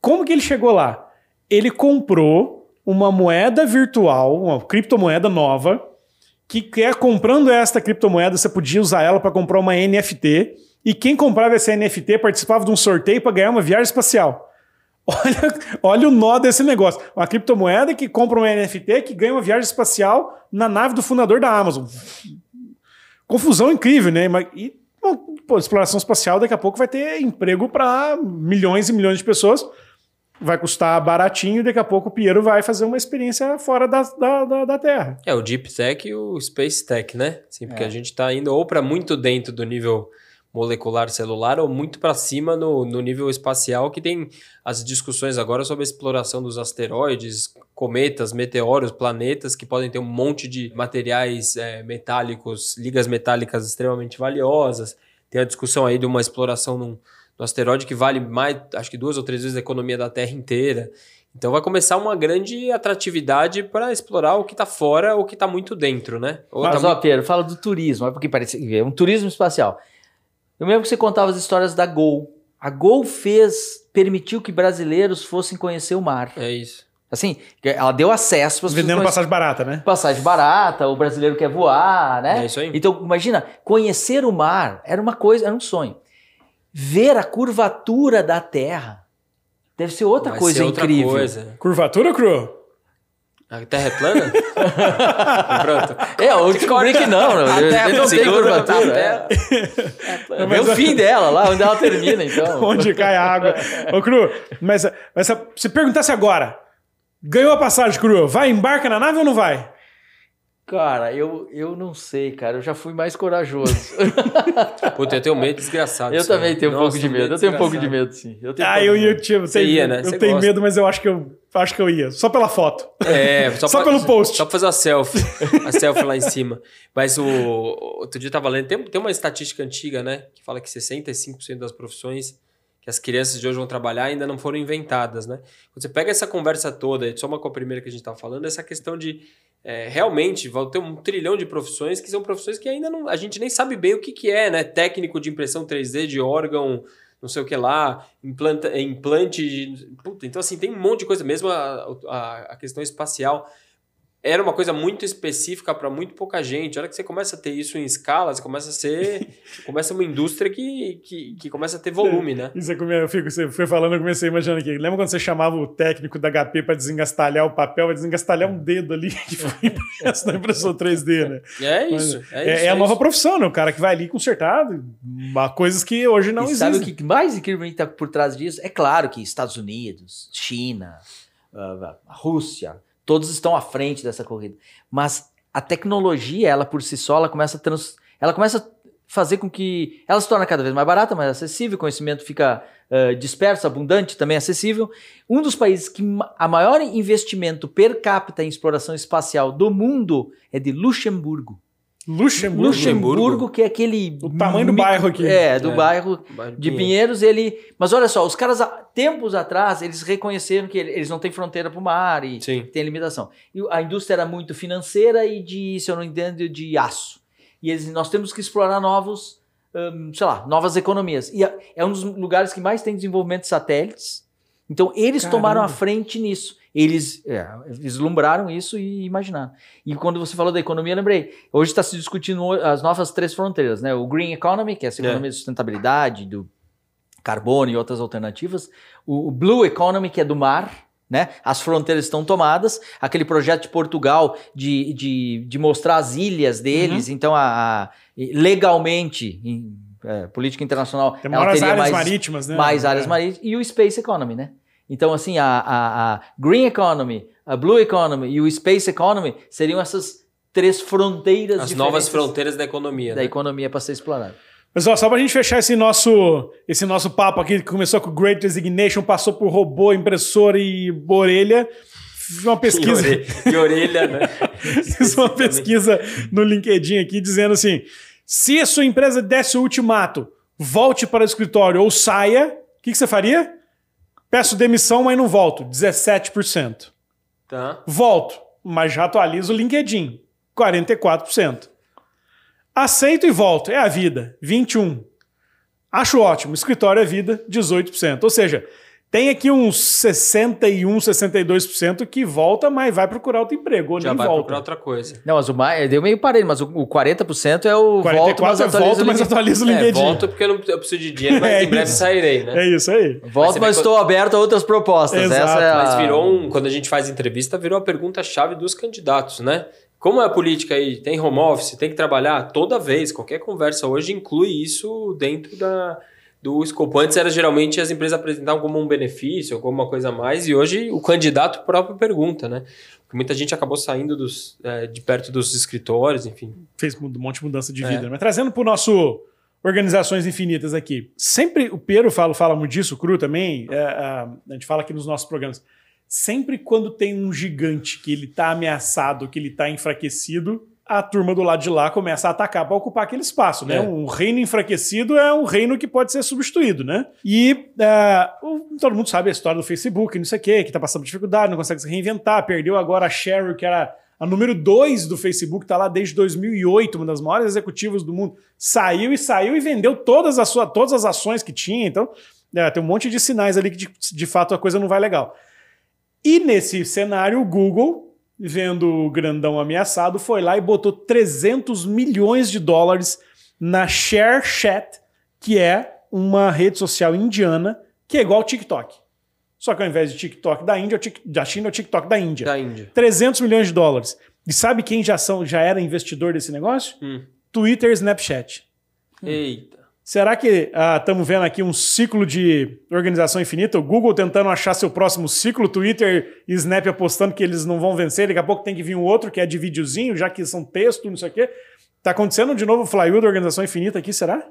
Como que ele chegou lá? Ele comprou uma moeda virtual, uma criptomoeda nova, que quer comprando esta criptomoeda, você podia usar ela para comprar uma NFT, e quem comprava essa NFT participava de um sorteio para ganhar uma viagem espacial. [LAUGHS] Olha, olha o nó desse negócio. Uma criptomoeda que compra um NFT que ganha uma viagem espacial na nave do fundador da Amazon. Confusão incrível, né? E, bom, pô, exploração espacial daqui a pouco vai ter emprego para milhões e milhões de pessoas. Vai custar baratinho e daqui a pouco o Piero vai fazer uma experiência fora da, da, da, da Terra. É, o Deep Tech e o Space Tech, né? Sim, porque é. a gente está indo ou para muito dentro do nível molecular celular ou muito para cima no, no nível espacial, que tem as discussões agora sobre a exploração dos asteroides, cometas, meteoros, planetas, que podem ter um monte de materiais é, metálicos, ligas metálicas extremamente valiosas. Tem a discussão aí de uma exploração num, no asteroide que vale mais, acho que duas ou três vezes a economia da Terra inteira. Então vai começar uma grande atratividade para explorar o que está fora ou o que está muito dentro, né? Ou Mas, tá ó, muito... Pedro, fala do turismo, é porque parece é um turismo espacial. Eu lembro que você contava as histórias da Gol. A Gol fez, permitiu que brasileiros fossem conhecer o mar. É isso. Assim, ela deu acesso para Vendendo conhecer... passagem barata, né? Passagem barata, o brasileiro quer voar, né? É isso aí. Então, imagina, conhecer o mar era uma coisa, era um sonho. Ver a curvatura da Terra deve ser outra Vai coisa ser outra incrível. Coisa. Curvatura, Cru? A Terra é plana? [LAUGHS] Pronto. É, eu descobri que não. não. A terra não tem curvatura. É. É Vê o fim dela lá, onde ela termina, então. [LAUGHS] onde cai a água. Ô, Cru, mas, mas se perguntasse agora, ganhou a passagem, Cru, vai, embarca na nave ou não vai? Cara, eu, eu não sei, cara. Eu já fui mais corajoso. [LAUGHS] Puta, eu tenho medo desgraçado. Eu também tenho um pouco de medo. Eu tenho um pouco de medo, sim. Eu ah, eu ia, tipo, Você ia, né? Eu tenho medo, mas eu acho que eu acho que eu ia. Só pela foto. É, [LAUGHS] só, só pra, pelo post. Só pra fazer uma selfie. a selfie lá em cima. Mas o outro dia eu tava lendo, tem, tem uma estatística antiga, né? Que fala que 65% das profissões que as crianças de hoje vão trabalhar ainda não foram inventadas, né? Quando você pega essa conversa toda, e soma com a primeira que a gente estava falando, essa questão de é, realmente vão ter um trilhão de profissões que são profissões que ainda não, a gente nem sabe bem o que, que é, né? Técnico de impressão 3D, de órgão, não sei o que lá, implanta, implante. De, puta, então, assim, tem um monte de coisa, mesmo a, a, a questão espacial era uma coisa muito específica para muito pouca gente. A hora que você começa a ter isso em escala, você começa a ser. [LAUGHS] começa uma indústria que, que, que começa a ter volume, né? Isso é como eu fico, você foi falando, eu comecei imaginando aqui. Lembra quando você chamava o técnico da HP para desengastalhar o papel, para desengastalhar um dedo ali [LAUGHS] que foi impresso na impressora 3D, né? É isso. Mas, é, é, isso, é, a nova profissão, né? O cara que vai ali consertar uma, coisas que hoje não e existem. Sabe o que mais incrível está por trás disso? É claro que Estados Unidos, China, uh, a Rússia Todos estão à frente dessa corrida. Mas a tecnologia, ela por si só, ela começa a, trans, ela começa a fazer com que ela se torne cada vez mais barata, mais acessível, o conhecimento fica uh, disperso, abundante, também acessível. Um dos países que a maior investimento per capita em exploração espacial do mundo é de Luxemburgo. Luxemburgo. Luxemburgo, que é aquele. O tamanho do bairro aqui. É, do É. bairro Bairro de Pinheiros. Pinheiros, ele. Mas olha só, os caras, há tempos atrás, eles reconheceram que ele- eles não têm fronteira para o mar e Sim. tem limitação. E a indústria era muito financeira e de, se eu não entendo, de aço. E eles, nós temos que explorar novos, hum, sei lá, novas economias. E é- é um dos lugares que mais tem desenvolvimento de satélites. Então, eles Caramba. tomaram a frente nisso. Eles é, vislumbraram isso e imaginaram. E quando você falou da economia, eu lembrei. Hoje está se discutindo as novas três fronteiras, né? O Green Economy, que é essa É. economia de sustentabilidade, do carbono e outras alternativas. O, o Blue Economy, que é do mar, né? As fronteiras estão tomadas. Aquele projeto de Portugal de, de, de mostrar as ilhas deles. Uhum. Então, a, a- legalmente, em é, política internacional, Tem ela teria áreas mais, marítimas, né? mais áreas É. marítimas. E o Space Economy, né? Então, assim, a, a, a Green Economy, a Blue Economy e o Space Economy seriam essas três fronteiras As novas fronteiras da economia. da né? economia para ser explorada. Mas ó, só pra gente fechar esse nosso, esse nosso papo aqui, que começou com Great Resignation, passou por robô, impressora e orelha. Fiz uma [LAUGHS] pesquisa. orelha, que orelha, né? [LAUGHS] Fiz uma pesquisa no LinkedIn aqui dizendo assim: se a sua empresa desse o ultimato, volte para o escritório ou saia, o que, que você faria? Peço demissão, mas não volto. 17%. Tá. Volto, mas já atualizo o LinkedIn. 44%. Aceito e volto. É a vida. 21%. Acho ótimo. Escritório é vida. 18%. Ou seja, tem aqui uns 61, 62% que volta, mas vai procurar outro emprego. Ou Já nem vai volta. procurar outra coisa. Não, mas o mais, deu meio parelho, mas o, o 40% é o 44 volto, mas é atualiza volto, o mas LinkedIn. atualiza o É, LinkedIn. volto porque eu, não, eu preciso de dinheiro, mas [LAUGHS] É em breve isso. sairei, né? É isso aí. Volto, Mas mas estou aberto a outras propostas. Exato, Essa é a... Mas virou um. Quando a gente faz entrevista, virou a pergunta-chave dos candidatos, né? Como é a política aí? Tem home office? Tem que trabalhar? Toda vez, qualquer conversa hoje inclui isso dentro da, do escopo. Antes era geralmente as empresas apresentavam como um benefício, como uma coisa a mais, e hoje o candidato próprio pergunta, né? Porque muita gente acabou saindo dos, é, de perto dos escritórios, enfim. Fez um monte de mudança de É. vida. né? Mas trazendo para o nosso Organizações Infinitas aqui. Sempre o Pedro fala, fala muito disso, o Cru também. é, a gente fala aqui nos nossos programas. Sempre quando tem um gigante que ele está ameaçado, que ele está enfraquecido, a turma do lado de lá começa a atacar para ocupar aquele espaço, né? É. Um reino enfraquecido é um reino que pode ser substituído, né? E o- todo mundo sabe a história do Facebook, não sei o quê, que está passando dificuldade, não consegue se reinventar, perdeu agora a Sheryl, que era a número 2 do Facebook, está lá desde 2008, uma das maiores executivas do mundo. Saiu e saiu e vendeu todas as, suas, todas as ações que tinha. Então, é, tem um monte de sinais ali que de, de fato a coisa não vai legal. E nesse cenário, o Google, vendo o grandão ameaçado, foi lá e botou 300 milhões de dólares na ShareChat, que é uma rede social indiana que é igual ao TikTok. Só que ao invés de TikTok da Índia, é da China é o TikTok da Índia. Da Índia. 300 milhões de dólares. E sabe quem já, são, já era investidor desse negócio? Hum. Twitter e Snapchat. Eita. Será que estamos vendo aqui um ciclo de organização infinita? O Google tentando achar seu próximo ciclo, Twitter e Snap apostando que eles não vão vencer, daqui a pouco tem que vir um outro que é de videozinho, já que são texto, não sei o quê. Tá acontecendo de novo o flywheel da organização infinita aqui, será?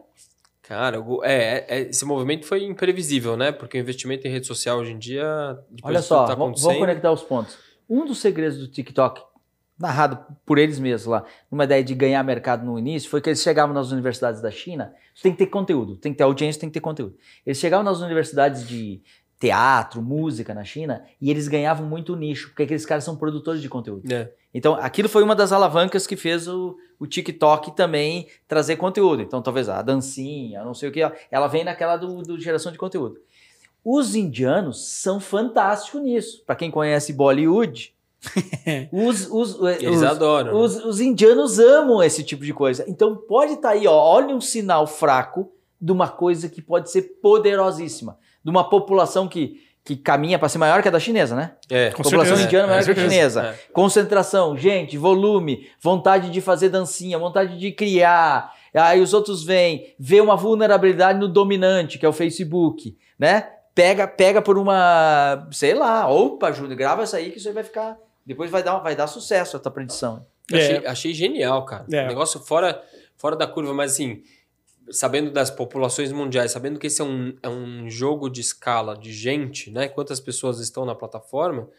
Cara, é, é- esse movimento foi imprevisível, né? Porque o investimento em rede social hoje em dia. Olha só, tá vamos conectar os pontos. Um dos segredos do TikTok, narrado por eles mesmos lá, numa ideia de ganhar mercado no início, foi que eles chegavam nas universidades da China, tem que ter conteúdo, tem que ter audiência, tem que ter conteúdo. Eles chegavam nas universidades de teatro, música na China, e eles ganhavam muito nicho, porque aqueles caras são produtores de conteúdo. É. Então, aquilo foi uma das alavancas que fez o, o TikTok também trazer conteúdo. Então, talvez a dancinha, não sei o que, ela vem naquela do, do geração de conteúdo. Os indianos são fantásticos nisso. Para quem conhece Bollywood, [LAUGHS] os, os, Eles os, adoram. né? os, os indianos amam esse tipo de coisa. Então, pode estar aí, ó, olha um sinal fraco de uma coisa que pode ser poderosíssima. De uma população que, que caminha para ser maior que a da chinesa, né? É. Com população certeza. indiana maior É, que a chinesa. É. Concentração, gente, volume, vontade de fazer dancinha, vontade de criar. Aí os outros vêm, vê uma vulnerabilidade no dominante, que é o Facebook, né? Pega, pega por uma, sei lá, opa, Júlio, grava essa aí que isso aí vai ficar, depois vai dar, vai dar sucesso a tua predição. É. Achei, achei genial, cara. É. Um negócio fora, fora da curva, mas assim, sabendo das populações mundiais, sabendo que esse é um, é um jogo de escala de gente, né? Quantas pessoas estão na plataforma,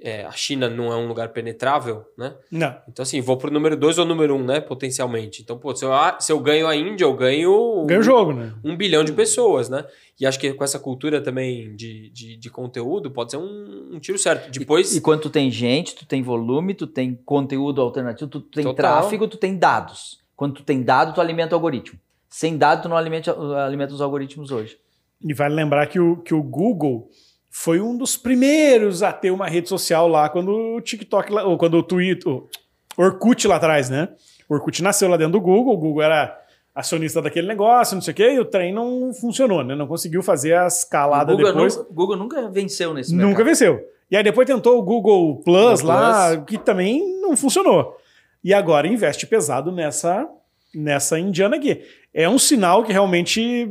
é, a China não é um lugar penetrável, né? Não. Então, assim, vou pro número 2 ou número 1, um, né? Potencialmente. Então, pô, se eu, se eu ganho a Índia, eu ganho. Ganho o jogo, né? Um bilhão de pessoas, né? E acho que com essa cultura também de, de, de conteúdo, pode ser um, um, tiro certo. Depois. E, e quando tu tem gente, tu tem volume, tu tem conteúdo alternativo, tu tem Total. tráfego, tu tem dados. Quando tu tem dado, tu alimenta o algoritmo. Sem dado, tu não alimenta, alimenta os algoritmos hoje. E vale lembrar que o, que o Google foi um dos primeiros a ter uma rede social lá quando o TikTok, ou quando o Twitter, o Orkut lá atrás, né? O Orkut nasceu lá dentro do Google, o Google era acionista daquele negócio, não sei o quê, e o trem não funcionou, né? Não conseguiu fazer a escalada Google depois. Nunca, Google nunca venceu nesse Nunca mercado. venceu. E aí depois tentou o Google Plus Google lá, Plus. que também não funcionou. E agora investe pesado nessa nessa indiana aqui. É um sinal que realmente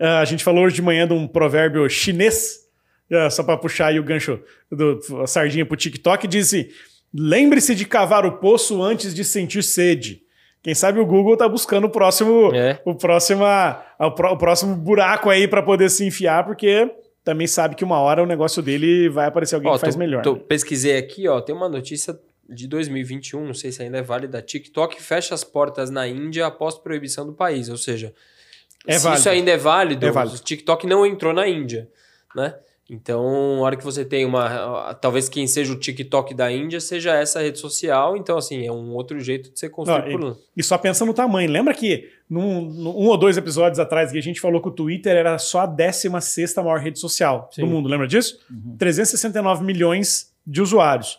uh, a gente falou hoje de manhã de um provérbio chinês só para puxar aí o gancho do a sardinha pro TikTok, disse: lembre-se de cavar o poço antes de sentir sede. Quem sabe o Google tá buscando o próximo, é. o, próximo o, próximo buraco aí para poder se enfiar, porque também sabe que uma hora o negócio dele vai aparecer alguém ó, que faz tô, melhor. Tô, né? Pesquisei aqui, ó, tem uma notícia de 2021, não sei se ainda é válida. TikTok fecha as portas na Índia após proibição do país, ou seja, é se válido. isso ainda é válido, é válido, o TikTok não entrou na Índia, né? Então, a hora que você tem uma. Talvez quem seja o TikTok da Índia seja essa rede social. Então, assim, é um outro jeito de ser construído por lá. E só pensa no tamanho. Lembra que num, num, um ou dois episódios atrás que a gente falou que o Twitter era só a 16 maior rede social Sim. do mundo, lembra disso? Uhum. 369 milhões de usuários.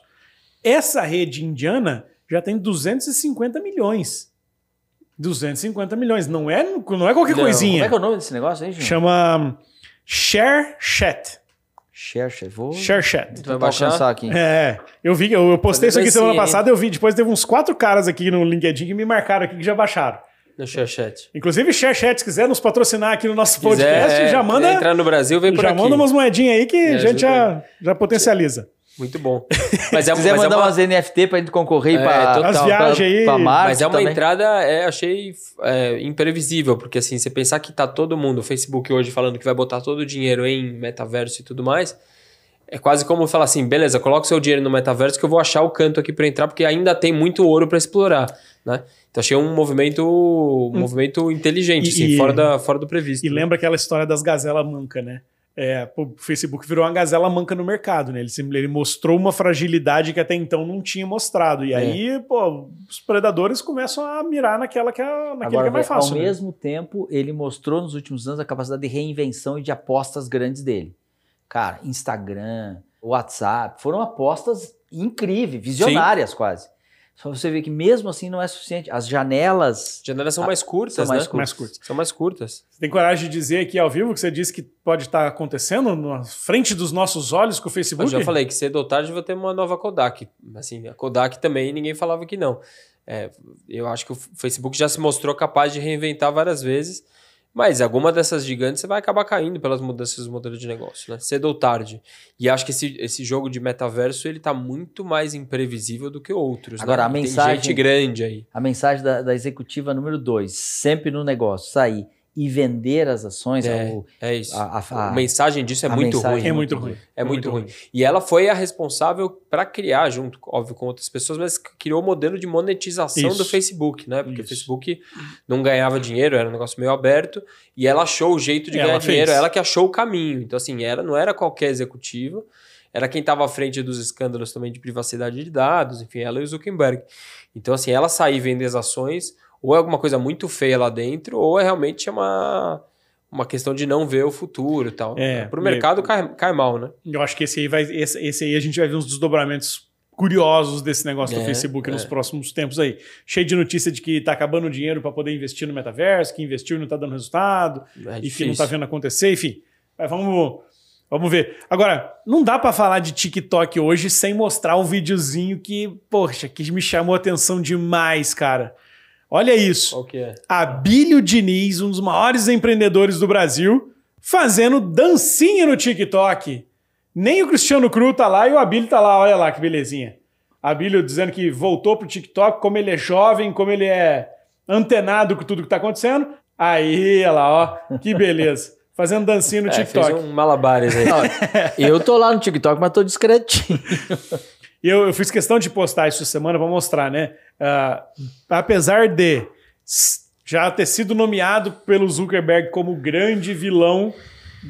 Essa rede indiana já tem 250 milhões. 250 milhões. Não é, não é qualquer não. coisinha. Como é que é o nome desse negócio aí, gente? Chama Share Chat. ShareChat. Vou... ShareChat. Tu vai baixar aqui. É. Eu vi, eu postei isso aqui semana passada, eu vi. Depois teve uns quatro caras aqui no LinkedIn que me marcaram aqui que já baixaram. No ShareChat. Inclusive, ShareChat, se quiser nos patrocinar aqui no nosso podcast, quiser, já manda. Entrar no Brasil, vem por já aqui. Já manda umas moedinhas aí que a gente já, já potencializa. Muito bom. [LAUGHS] Mas é, Se quiser mandar é uma... umas NFT pra gente concorrer é, para as viagens aí. Pra Marte mas é uma também. entrada, é, achei é, imprevisível, porque assim, você pensar que tá todo mundo, o Facebook hoje falando que vai botar todo o dinheiro em metaverso e tudo mais, é quase como falar assim, beleza, coloca o seu dinheiro no metaverso que eu vou achar o canto aqui para entrar, porque ainda tem muito ouro para explorar, né? Então achei um movimento, um hum. movimento inteligente, e, assim, e, fora, da, fora do previsto. E né? lembra aquela história das gazelas manca, né? É, o Facebook virou uma gazela manca no mercado, né? Ele, ele mostrou uma fragilidade que até então não tinha mostrado. E é. aí, pô, os predadores começam a mirar naquela que é, naquele Agora, que é mais fácil. Ao né? mesmo tempo, ele mostrou nos últimos anos a capacidade de reinvenção e de apostas grandes dele. Cara, Instagram, WhatsApp, foram apostas incríveis, visionárias Sim. quase. Só você ver que mesmo assim não é suficiente. As janelas. As janelas são mais curtas, são mais né? Curtas. mais curtas. São mais curtas. Você tem coragem de dizer aqui ao vivo que você disse que pode estar acontecendo na frente dos nossos olhos com o Facebook? Eu já falei que cedo ou tarde vai ter uma nova Kodak. Assim, a Kodak também ninguém falava que não. É, eu acho que o Facebook já se mostrou capaz de reinventar várias vezes. Mas alguma dessas gigantes você vai acabar caindo pelas mudanças dos modelos de negócio, né? Cedo ou tarde. E acho que esse, esse jogo de metaverso ele tá muito mais imprevisível do que outros. Né? Agora, né? a mensagem. Tem gente grande aí. A mensagem da, da executiva número dois, sempre no negócio, sair e vender as ações. É, o, é isso. A, a, a, mensagem disso é muito ruim. É muito ruim. É muito, ruim. ruim. E ela foi a responsável para criar, junto, óbvio, com outras pessoas, mas criou o modelo de monetização isso. do Facebook, né? Porque isso. o Facebook não ganhava dinheiro, era um negócio meio aberto, e ela achou o jeito de ela ganhar fez. dinheiro, ela que achou o caminho. Então, assim, era, não era qualquer executiva, era quem estava à frente dos escândalos também de privacidade de dados, enfim, ela e o Zuckerberg. Então, assim, ela sair vender as ações ou é alguma coisa muito feia lá dentro, ou é realmente uma, uma questão de não ver o futuro e tal. É, Para o mercado cai, cai mal, né? Eu acho que esse aí, vai, esse, esse aí a gente vai ver uns desdobramentos curiosos desse negócio é, do Facebook é. nos próximos tempos aí. Cheio de notícia de que está acabando o dinheiro para poder investir no metaverso, que investiu e não está dando resultado, é enfim, não está vendo acontecer, enfim. vamos, vamos ver. Agora, não dá para falar de TikTok hoje sem mostrar um videozinho que, poxa, que me chamou a atenção demais, cara. Olha isso. Qual que é? Abílio Diniz, um dos maiores empreendedores do Brasil, fazendo dancinha no TikTok. Nem o Cristiano Cru tá lá e o Abílio tá lá. Olha lá que belezinha. Abílio dizendo que voltou pro TikTok, como ele é jovem, como ele é antenado com tudo que tá acontecendo. Aí, olha lá, ó, que beleza. [LAUGHS] Fazendo dancinha no É, TikTok. fez um malabares aí. [LAUGHS] Eu tô lá no TikTok, mas tô discretinho. Eu, eu fiz questão de postar isso semana para mostrar, né? Ah, apesar de já ter sido nomeado pelo Zuckerberg como grande vilão,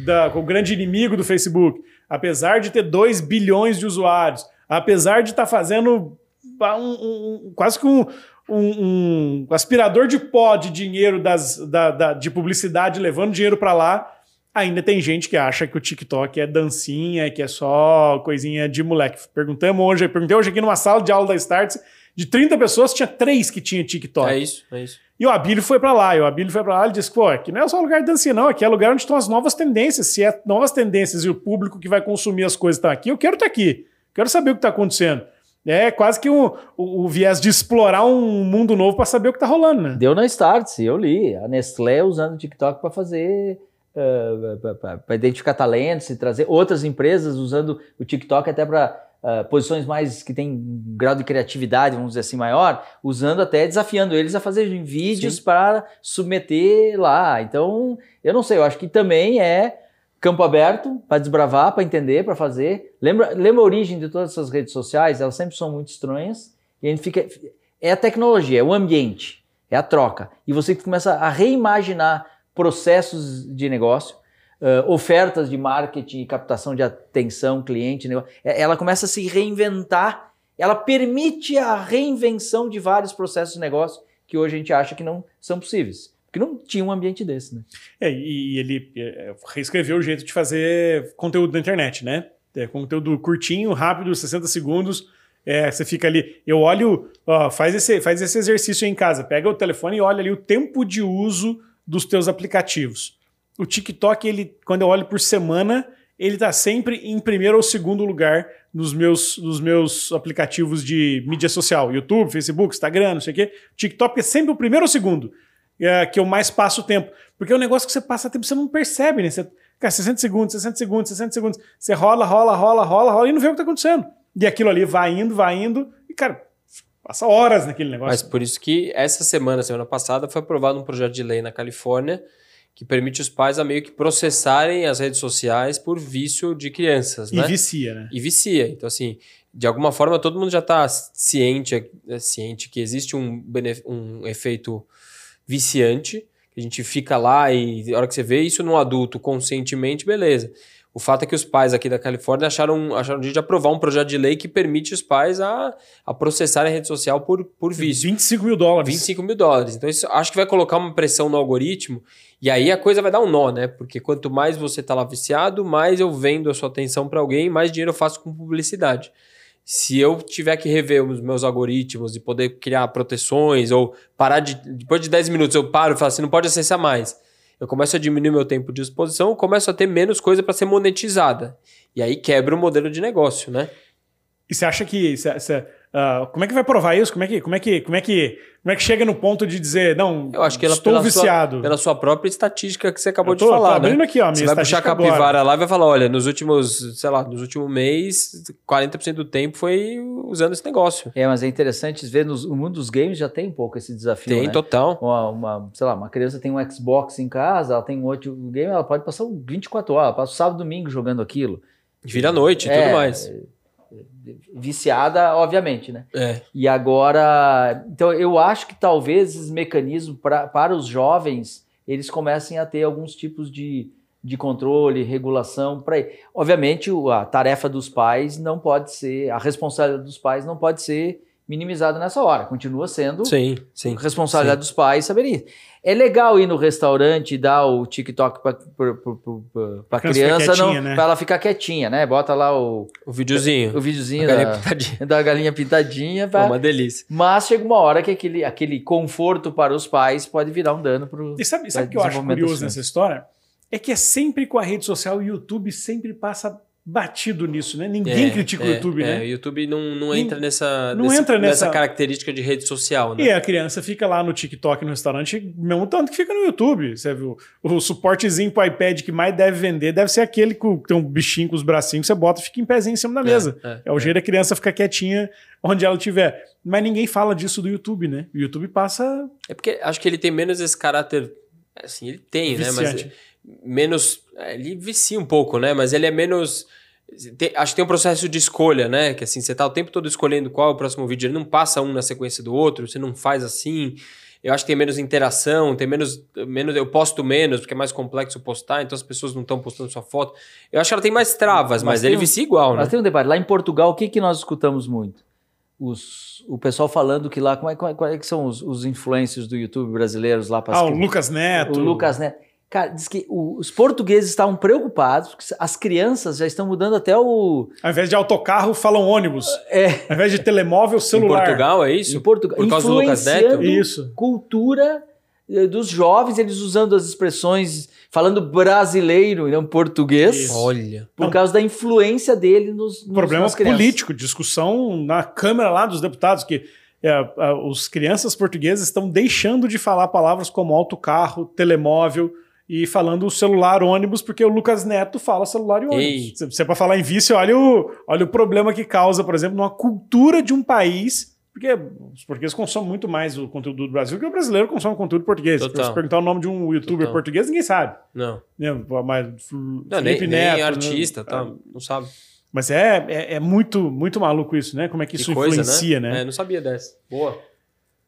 da, como grande inimigo do Facebook, apesar de ter 2 bilhões de usuários, apesar de estar fazendo um- um- um- quase que um, um- um aspirador de pó de dinheiro das, da- da- de publicidade levando dinheiro para lá, ainda tem gente que acha que o TikTok é dancinha, que é só coisinha de moleque. Perguntamos hoje, perguntei hoje aqui numa sala de aula da Starts, de 30 pessoas, tinha três que tinha TikTok. É isso, é isso. E o Abílio foi pra lá, e o Abílio foi pra lá e disse: pô, aqui não é só lugar de dancinha, não, aqui é lugar onde estão as novas tendências. Se é novas tendências e o público que vai consumir as coisas está aqui, eu quero estar aqui, quero saber o que está acontecendo. É quase que um- o, o viés de explorar um mundo novo para saber o que está rolando, né? Deu na Starts, eu li. A Nestlé usando o TikTok para fazer. para identificar talentos e trazer outras empresas usando o TikTok até para posições mais que um grau de criatividade, vamos dizer assim, maior, usando até desafiando eles a fazerem vídeos para submeter lá. Então, eu não sei, eu acho que também é campo aberto para desbravar, para entender, para fazer. Lembra, lembra a origem de todas essas redes sociais? Elas sempre são muito estranhas e a gente fica. É a tecnologia, é o ambiente, é a troca. E você começa a reimaginar processos de negócio, uh, ofertas de marketing captação de atenção, cliente, negócio. Ela começa a se reinventar, ela permite a reinvenção de vários processos de negócio que hoje a gente acha que não são possíveis. Porque não tinha um ambiente desse, né? É, e ele é, reescreveu o jeito de fazer conteúdo na internet, né? É, conteúdo curtinho, rápido, 60 segundos. É, você fica ali. Eu olho, ó, faz, esse, faz esse exercício aí em casa. Pega o telefone e olha ali o tempo de uso dos teus aplicativos. O TikTok, ele, quando eu olho por semana, ele está sempre em primeiro ou segundo lugar nos meus, nos meus aplicativos de mídia social. YouTube, Facebook, Instagram, não sei o quê. TikTok é sempre o primeiro ou segundo é, que eu mais passo tempo. Porque é um negócio que você passa tempo, você não percebe, né? Você, cara, 60 segundos, 60 segundos, 60 segundos. Você rola, rola, rola, rola, rola e não vê o que tá acontecendo. E aquilo ali vai indo, vai indo, e, cara, passa horas naquele negócio. Mas por isso que essa semana, semana passada, foi aprovado um projeto de lei na Califórnia que permite os pais a meio que processarem as redes sociais por vício de crianças, e né? vicia, né? E vicia. Então, assim, de alguma forma, todo mundo já está ciente, é, ciente que existe um, um efeito viciante, a gente fica lá e a hora que você vê isso no adulto conscientemente, beleza. O fato é que os pais aqui da Califórnia acharam, acharam de aprovar um projeto de lei que permite os pais a, a processarem a rede social por, por vício. 25 mil dólares. 25 mil dólares. Então, isso acho que vai colocar uma pressão no algoritmo e aí a coisa vai dar um nó, né? Porque quanto mais você tá lá viciado, mais eu vendo a sua atenção para alguém, mais dinheiro eu faço com publicidade. Se eu tiver que rever os meus algoritmos e poder criar proteções ou parar de. Depois de 10 minutos eu paro e falo assim, não pode acessar mais. Eu começo a diminuir meu tempo de exposição, começo a ter menos coisa para ser monetizada. E aí quebra o modelo de negócio, né? E você acha que. cê- cê, ah, como é que vai provar isso? Como é que, como, é que, como, é que, como é que chega no ponto de dizer, não, Eu acho que ela, estou pela viciado? Sua, pela sua própria estatística que você acabou tô- de falar, tô abrindo né? aqui, ó, Você vai puxar a estatística agora. capivara lá e vai falar, olha, nos últimos, sei lá, nos últimos mês, 40% do tempo foi usando esse negócio. É, mas é interessante ver nos, no mundo dos games já tem um pouco esse desafio. Tem, né? total. Uma, uma, sei lá, uma criança tem um Xbox em casa, ela tem um outro game, ela pode passar 24 horas, ela passa o sábado e domingo jogando aquilo. Vira a noite e É, tudo mais. Viciada, obviamente, né? É. E agora, então eu acho que talvez esses mecanismos pra, para os jovens, eles comecem a ter alguns tipos de, de controle, regulação para Obviamente, a tarefa dos pais não pode ser, a responsabilidade dos pais não pode ser minimizada nessa hora, continua sendo Sim, sim. responsabilidade dos pais saber isso. É legal ir no restaurante e dar o TikTok para a Criança não, né? para ela ficar quietinha, né? Bota lá o, O videozinho. o videozinho a galinha da, pintadinha. da galinha pintadinha. É pra- uma delícia. Mas chega uma hora que aquele, aquele conforto para os pais pode virar um dano para o. E sabe, sabe o que eu acho curioso nessa história? É que é sempre com a rede social, o YouTube sempre passa batido nisso, né? Ninguém É, critica o é, YouTube, é, né? O YouTube não, não entra nessa, não entra nessa- característica de rede social, né? E a criança fica lá no TikTok, no restaurante, mesmo tanto que fica no YouTube. Você viu? O suportezinho pro iPad que mais deve vender deve ser aquele que tem um bichinho com os bracinhos que você bota e fica em pezinho em cima da mesa. é, É, o jeito da criança ficar quietinha onde ela estiver. Mas ninguém fala disso do YouTube, né? O YouTube passa. É porque acho que ele tem menos esse caráter. Assim, ele tem, né? Viciante. Mas menos. é, Ele vicia um pouco, né? Mas ele é menos. tem- acho que tem um processo de escolha, né? Que assim, você tá o tempo todo escolhendo qual é o próximo vídeo. Ele não passa um na sequência do outro, você não faz assim. Eu acho que tem menos interação, tem menos. menos eu posto menos, porque é mais complexo postar, então as pessoas não estão postando sua foto. Eu acho que ela tem mais travas, mas, Mas ele um- vicia igual, né? Mas tem um debate. Lá em Portugal, o que, que nós escutamos muito? Os, o pessoal falando que lá, como é, como é- quais é que são os, os influencers do YouTube brasileiros lá para Ah, o Lucas Neto. O Lucas Neto. Cara, diz que o- os portugueses estavam preocupados, porque as crianças já estão mudando até o. Ao invés de autocarro, falam ônibus. É, Ao invés de telemóvel, Em celular. Portugal, é isso? em Portugal. Por causa do Lucas Neto? Isso. cultura eh, dos jovens, eles usando as expressões, falando brasileiro e não português, Isso. Olha. por Não. causa da influência dele nos, nos Problema nas crianças. político, discussão na Câmara lá dos deputados, que é, a- os crianças portugueses estão deixando de falar palavras como autocarro, telemóvel e falando celular, ônibus, porque o Lucas Neto fala celular e ônibus. Ei. Se você é para falar em vício, olha o, olha o problema que causa, por exemplo, numa cultura de um país, porque os portugueses consomem muito mais o conteúdo do Brasil que o brasileiro consome conteúdo português. Se Total. você perguntar o nome de um youtuber Total. português, ninguém sabe. Não. Né? Mas, Não, nem, nem artista, tá? Não sabe. Mas é, é, é muito, muito maluco isso, né? Como é que Que isso coisa, influencia, né? É, não sabia dessa. Boa.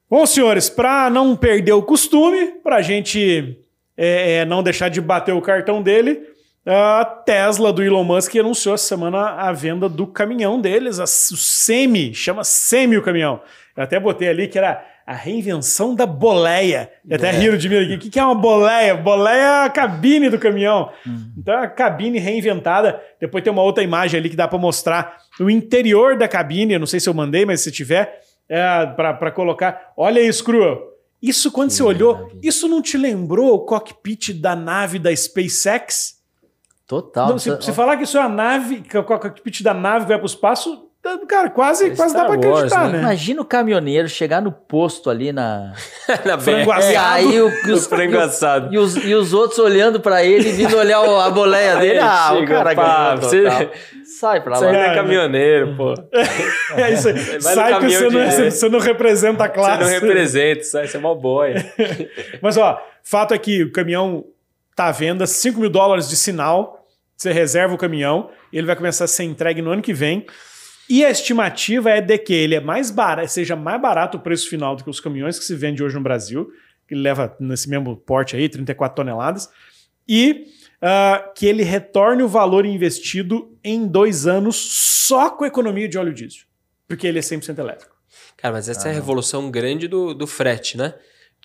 Bom, senhores, para não perder o costume, para a gente é, é, não deixar de bater o cartão dele, a Tesla do Elon Musk anunciou essa semana a venda do caminhão deles, a, o Semi, chama Semi o caminhão. Eu até botei ali que era a reinvenção da boleia. E até É. riram de mim aqui. O que que é uma boleia? Boleia é a cabine do caminhão. Então, a cabine reinventada. Depois tem uma outra imagem ali que dá para mostrar o interior da cabine. Eu não sei se eu mandei, mas se tiver, é, para colocar. Olha isso, Crua. Isso, quando Que você olhou, isso não te lembrou o cockpit da nave da SpaceX? Total. Não, se, se falar que isso é a nave, que é o cockpit da nave que vai para o espaço, cara, quase, É quase dá para Wars, acreditar, né? né? Imagina o caminhoneiro chegar no posto ali na. [LAUGHS] Na Frango BR. assado. E aí o, os, frango e o- assado. E os, e os outros olhando pra ele e vindo olhar o- a boleia dele. Aí ah, o chega, cara pá, ganhou você-. Sai pra Você lá. ainda é caminhoneiro, pô. [LAUGHS] É isso aí. Sai que você não, de- você não representa a Você classe. não representa, sai, você é mó boia. [LAUGHS] Mas, ó, fato é que o caminhão tá à venda, 5 mil dólares de sinal. Você reserva o caminhão, ele vai começar a ser entregue no ano que vem. E a estimativa é de que ele é mais barato, seja mais barato o preço final do que os caminhões que se vende hoje no Brasil, que ele leva nesse mesmo porte aí, 34 toneladas, e ah, que ele retorne o valor investido em dois anos só com economia de óleo diesel, porque ele é 100% elétrico. Cara, mas essa é a revolução grande do, do frete, né?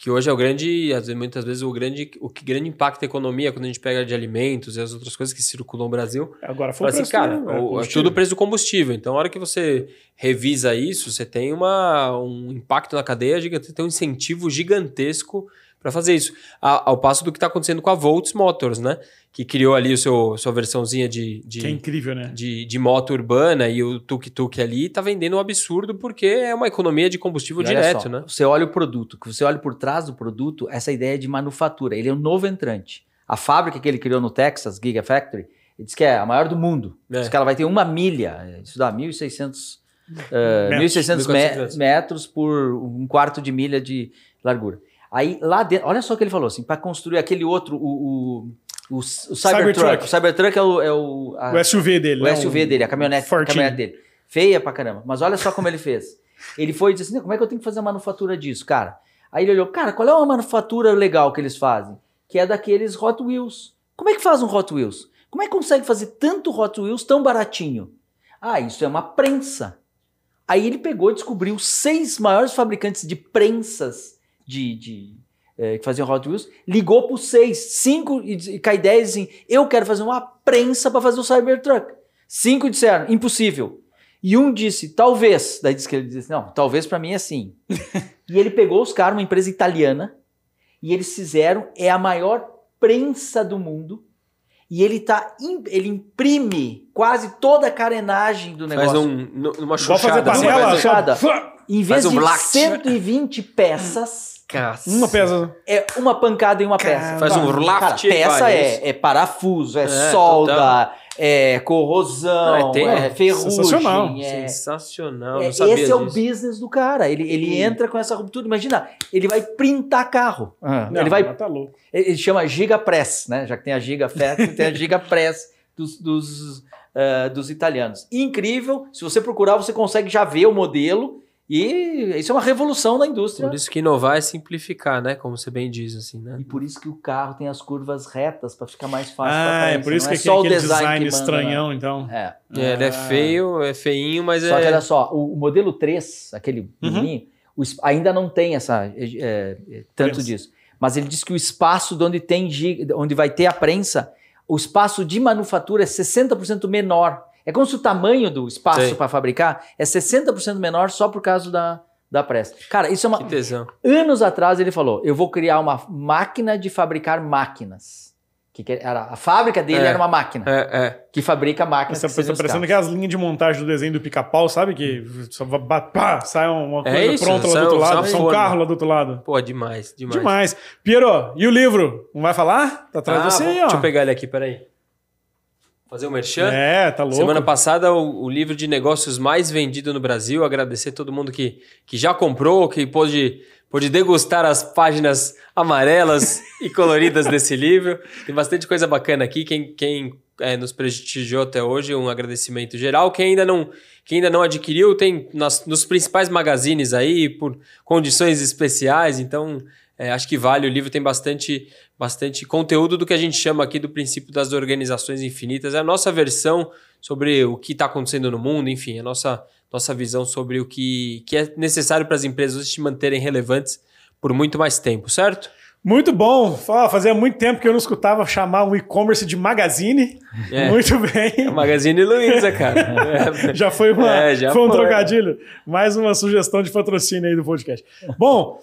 Que hoje é o grande, muitas vezes, o grande, o que grande impacta a economia quando a gente pega de alimentos e as outras coisas que circulam no Brasil. Agora foi assim, cara, do- é, o- tudo preço do combustível. Então, a hora que você revisa isso, você tem uma, um impacto na cadeia gigante, você tem um incentivo gigantesco para fazer isso. A- ao passo do que está acontecendo com a Volts Motors, né? Que criou ali o seu, sua versãozinha de, de, Que é incrível, né? de, de moto urbana e o tuk-tuk ali tá vendendo um absurdo porque é uma economia de combustível E olha direto, só, né? Você olha o produto, que você olha por trás do produto, essa ideia de manufatura. Ele é um novo entrante. A fábrica que ele criou no Texas, Gigafactory, ele diz que é a maior do mundo. É. Diz que ela vai ter uma milha, isso dá 1.600 eh, Metros. 1.600 1.400 me- metros por um quarto de milha de largura. Aí lá dentro, olha só o que ele falou assim, para construir aquele outro, o, o, o, o Cybertruck. O Cybertruck é o, é o, a- O SUV dele. o né? SUV dele, a caminhonete, a caminhonete dele. Feia pra caramba. Mas olha só como ele fez. Ele foi e disse assim: como é que eu tenho que fazer a manufatura disso, cara? Aí ele olhou, cara, qual é uma manufatura legal que eles fazem? Que é daqueles Hot Wheels. Como é que faz um Hot Wheels? Como é que consegue fazer tanto Hot Wheels tão baratinho? Ah, isso é uma prensa. Aí ele pegou e descobriu seis maiores fabricantes de prensas de, de, eh, que faziam Hot Wheels, ligou para os seis, cinco e, e cai dez assim, eu quero fazer uma prensa para fazer o Cybertruck. Cinco disseram, impossível. E um disse, talvez. Daí disse que ele disse, não, talvez para mim é sim. [LAUGHS] e ele pegou os caras, uma empresa italiana, e eles fizeram, é a maior prensa do mundo, e ele tá, ele imprime quase toda a carenagem do negócio. Faz um, nu- numa Vou fazer chuchada. assim, panela, faz só- chuchada. Em vez um de black. 120 peças, Cacete. Uma peça. é uma pancada em uma peça. Faz um Cara, laft. peça é, é parafuso, é, É, solda, é corrosão, Ah, tem- é ferrugem. Sensacional. É, Sensacional. é, não esse é o disso. business do cara. Ele, ele entra com essa ruptura. Imagina, ele vai printar carro. Não, ele vai Tá louco. ele chama Giga Press, né? Já que tem a Giga Factory, tem a Giga Press dos, dos, eh, dos italianos. Incrível. Se você procurar, você consegue já ver o modelo. E isso é uma revolução na indústria. Por isso que inovar é simplificar, né? Como você bem diz, assim, né? E por isso que o carro tem as curvas retas para ficar mais fácil. pra Ah, é por isso Não que é é só o aquele design, design, que manda, estranhão, então. né? É. É, ele é Ah. feio, é feinho, mas Só é. que olha só, o, o modelo 3, aquele Uhum. o ainda não tem essa é, é, tanto Prensa. disso. Mas ele diz que o espaço de onde tem onde vai ter a prensa, o espaço de manufatura é 60% menor. É como se o tamanho do espaço para fabricar é 60% menor só por causa da, da pressa. Cara, isso é uma. Que tesão. Anos atrás ele falou: eu vou criar uma máquina de fabricar máquinas. Que que era, a fábrica dele É. era uma máquina É, é. que fabrica máquinas. Você que tá os parecendo carros. aquelas linhas de montagem do desenho do pica-pau, sabe? Que só vai- pá, pá, sai uma É coisa isso, pronta lá do outro lado, sai um carro lá do outro lado. Pô, demais, demais. Demais. Piero, e o livro? Não vai falar? Tá atrás Ah, de você vou- aí, ó. Deixa eu pegar ele aqui, peraí. Fazer o merchan. É, tá louco. Semana passada, o, o livro de negócios mais vendido no Brasil. Agradecer todo mundo que, que já comprou, que pôde, pôde degustar as páginas amarelas [LAUGHS] e coloridas desse livro. Tem bastante coisa bacana aqui. Quem, quem é, nos prestigiou até hoje, um agradecimento geral. Quem ainda não, quem ainda não adquiriu, tem nas, nos principais magazines aí, por condições especiais. Então, é, acho que vale. O livro tem bastante, bastante conteúdo do que a gente chama aqui do princípio das organizações infinitas. É a nossa versão sobre o que está acontecendo no mundo, enfim, a nossa, nossa visão sobre o que, que é necessário para as empresas se manterem relevantes por muito mais tempo, certo? Muito bom. Fazia muito tempo que eu não escutava chamar um e-commerce de magazine. É. Muito É bem. o Magazine Luiza, cara. É. [LAUGHS] Já foi, uma, É, já foi um foi. trocadilho. Mais uma sugestão de patrocínio aí do podcast. Bom,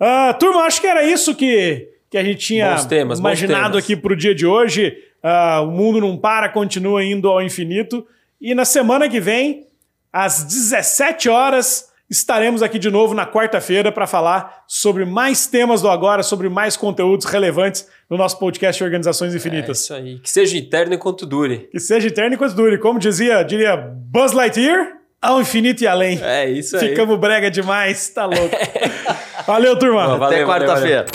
ah, turma, acho que era isso que, que a gente tinha temas, imaginado aqui para o dia de hoje. Ah, o mundo não para, continua indo ao infinito. E na semana que vem, às 17 horas, estaremos aqui de novo na quarta-feira para falar sobre mais temas do agora, sobre mais conteúdos relevantes no nosso podcast Organizações É Infinitas. isso aí. Que seja eterno enquanto dure. Que seja eterno enquanto dure. Como dizia, diria Buzz Lightyear, ao infinito e além. É isso aí. Ficamos brega demais, tá louco. [LAUGHS] Valeu, turma. Até Valeu, valeu, quarta-feira.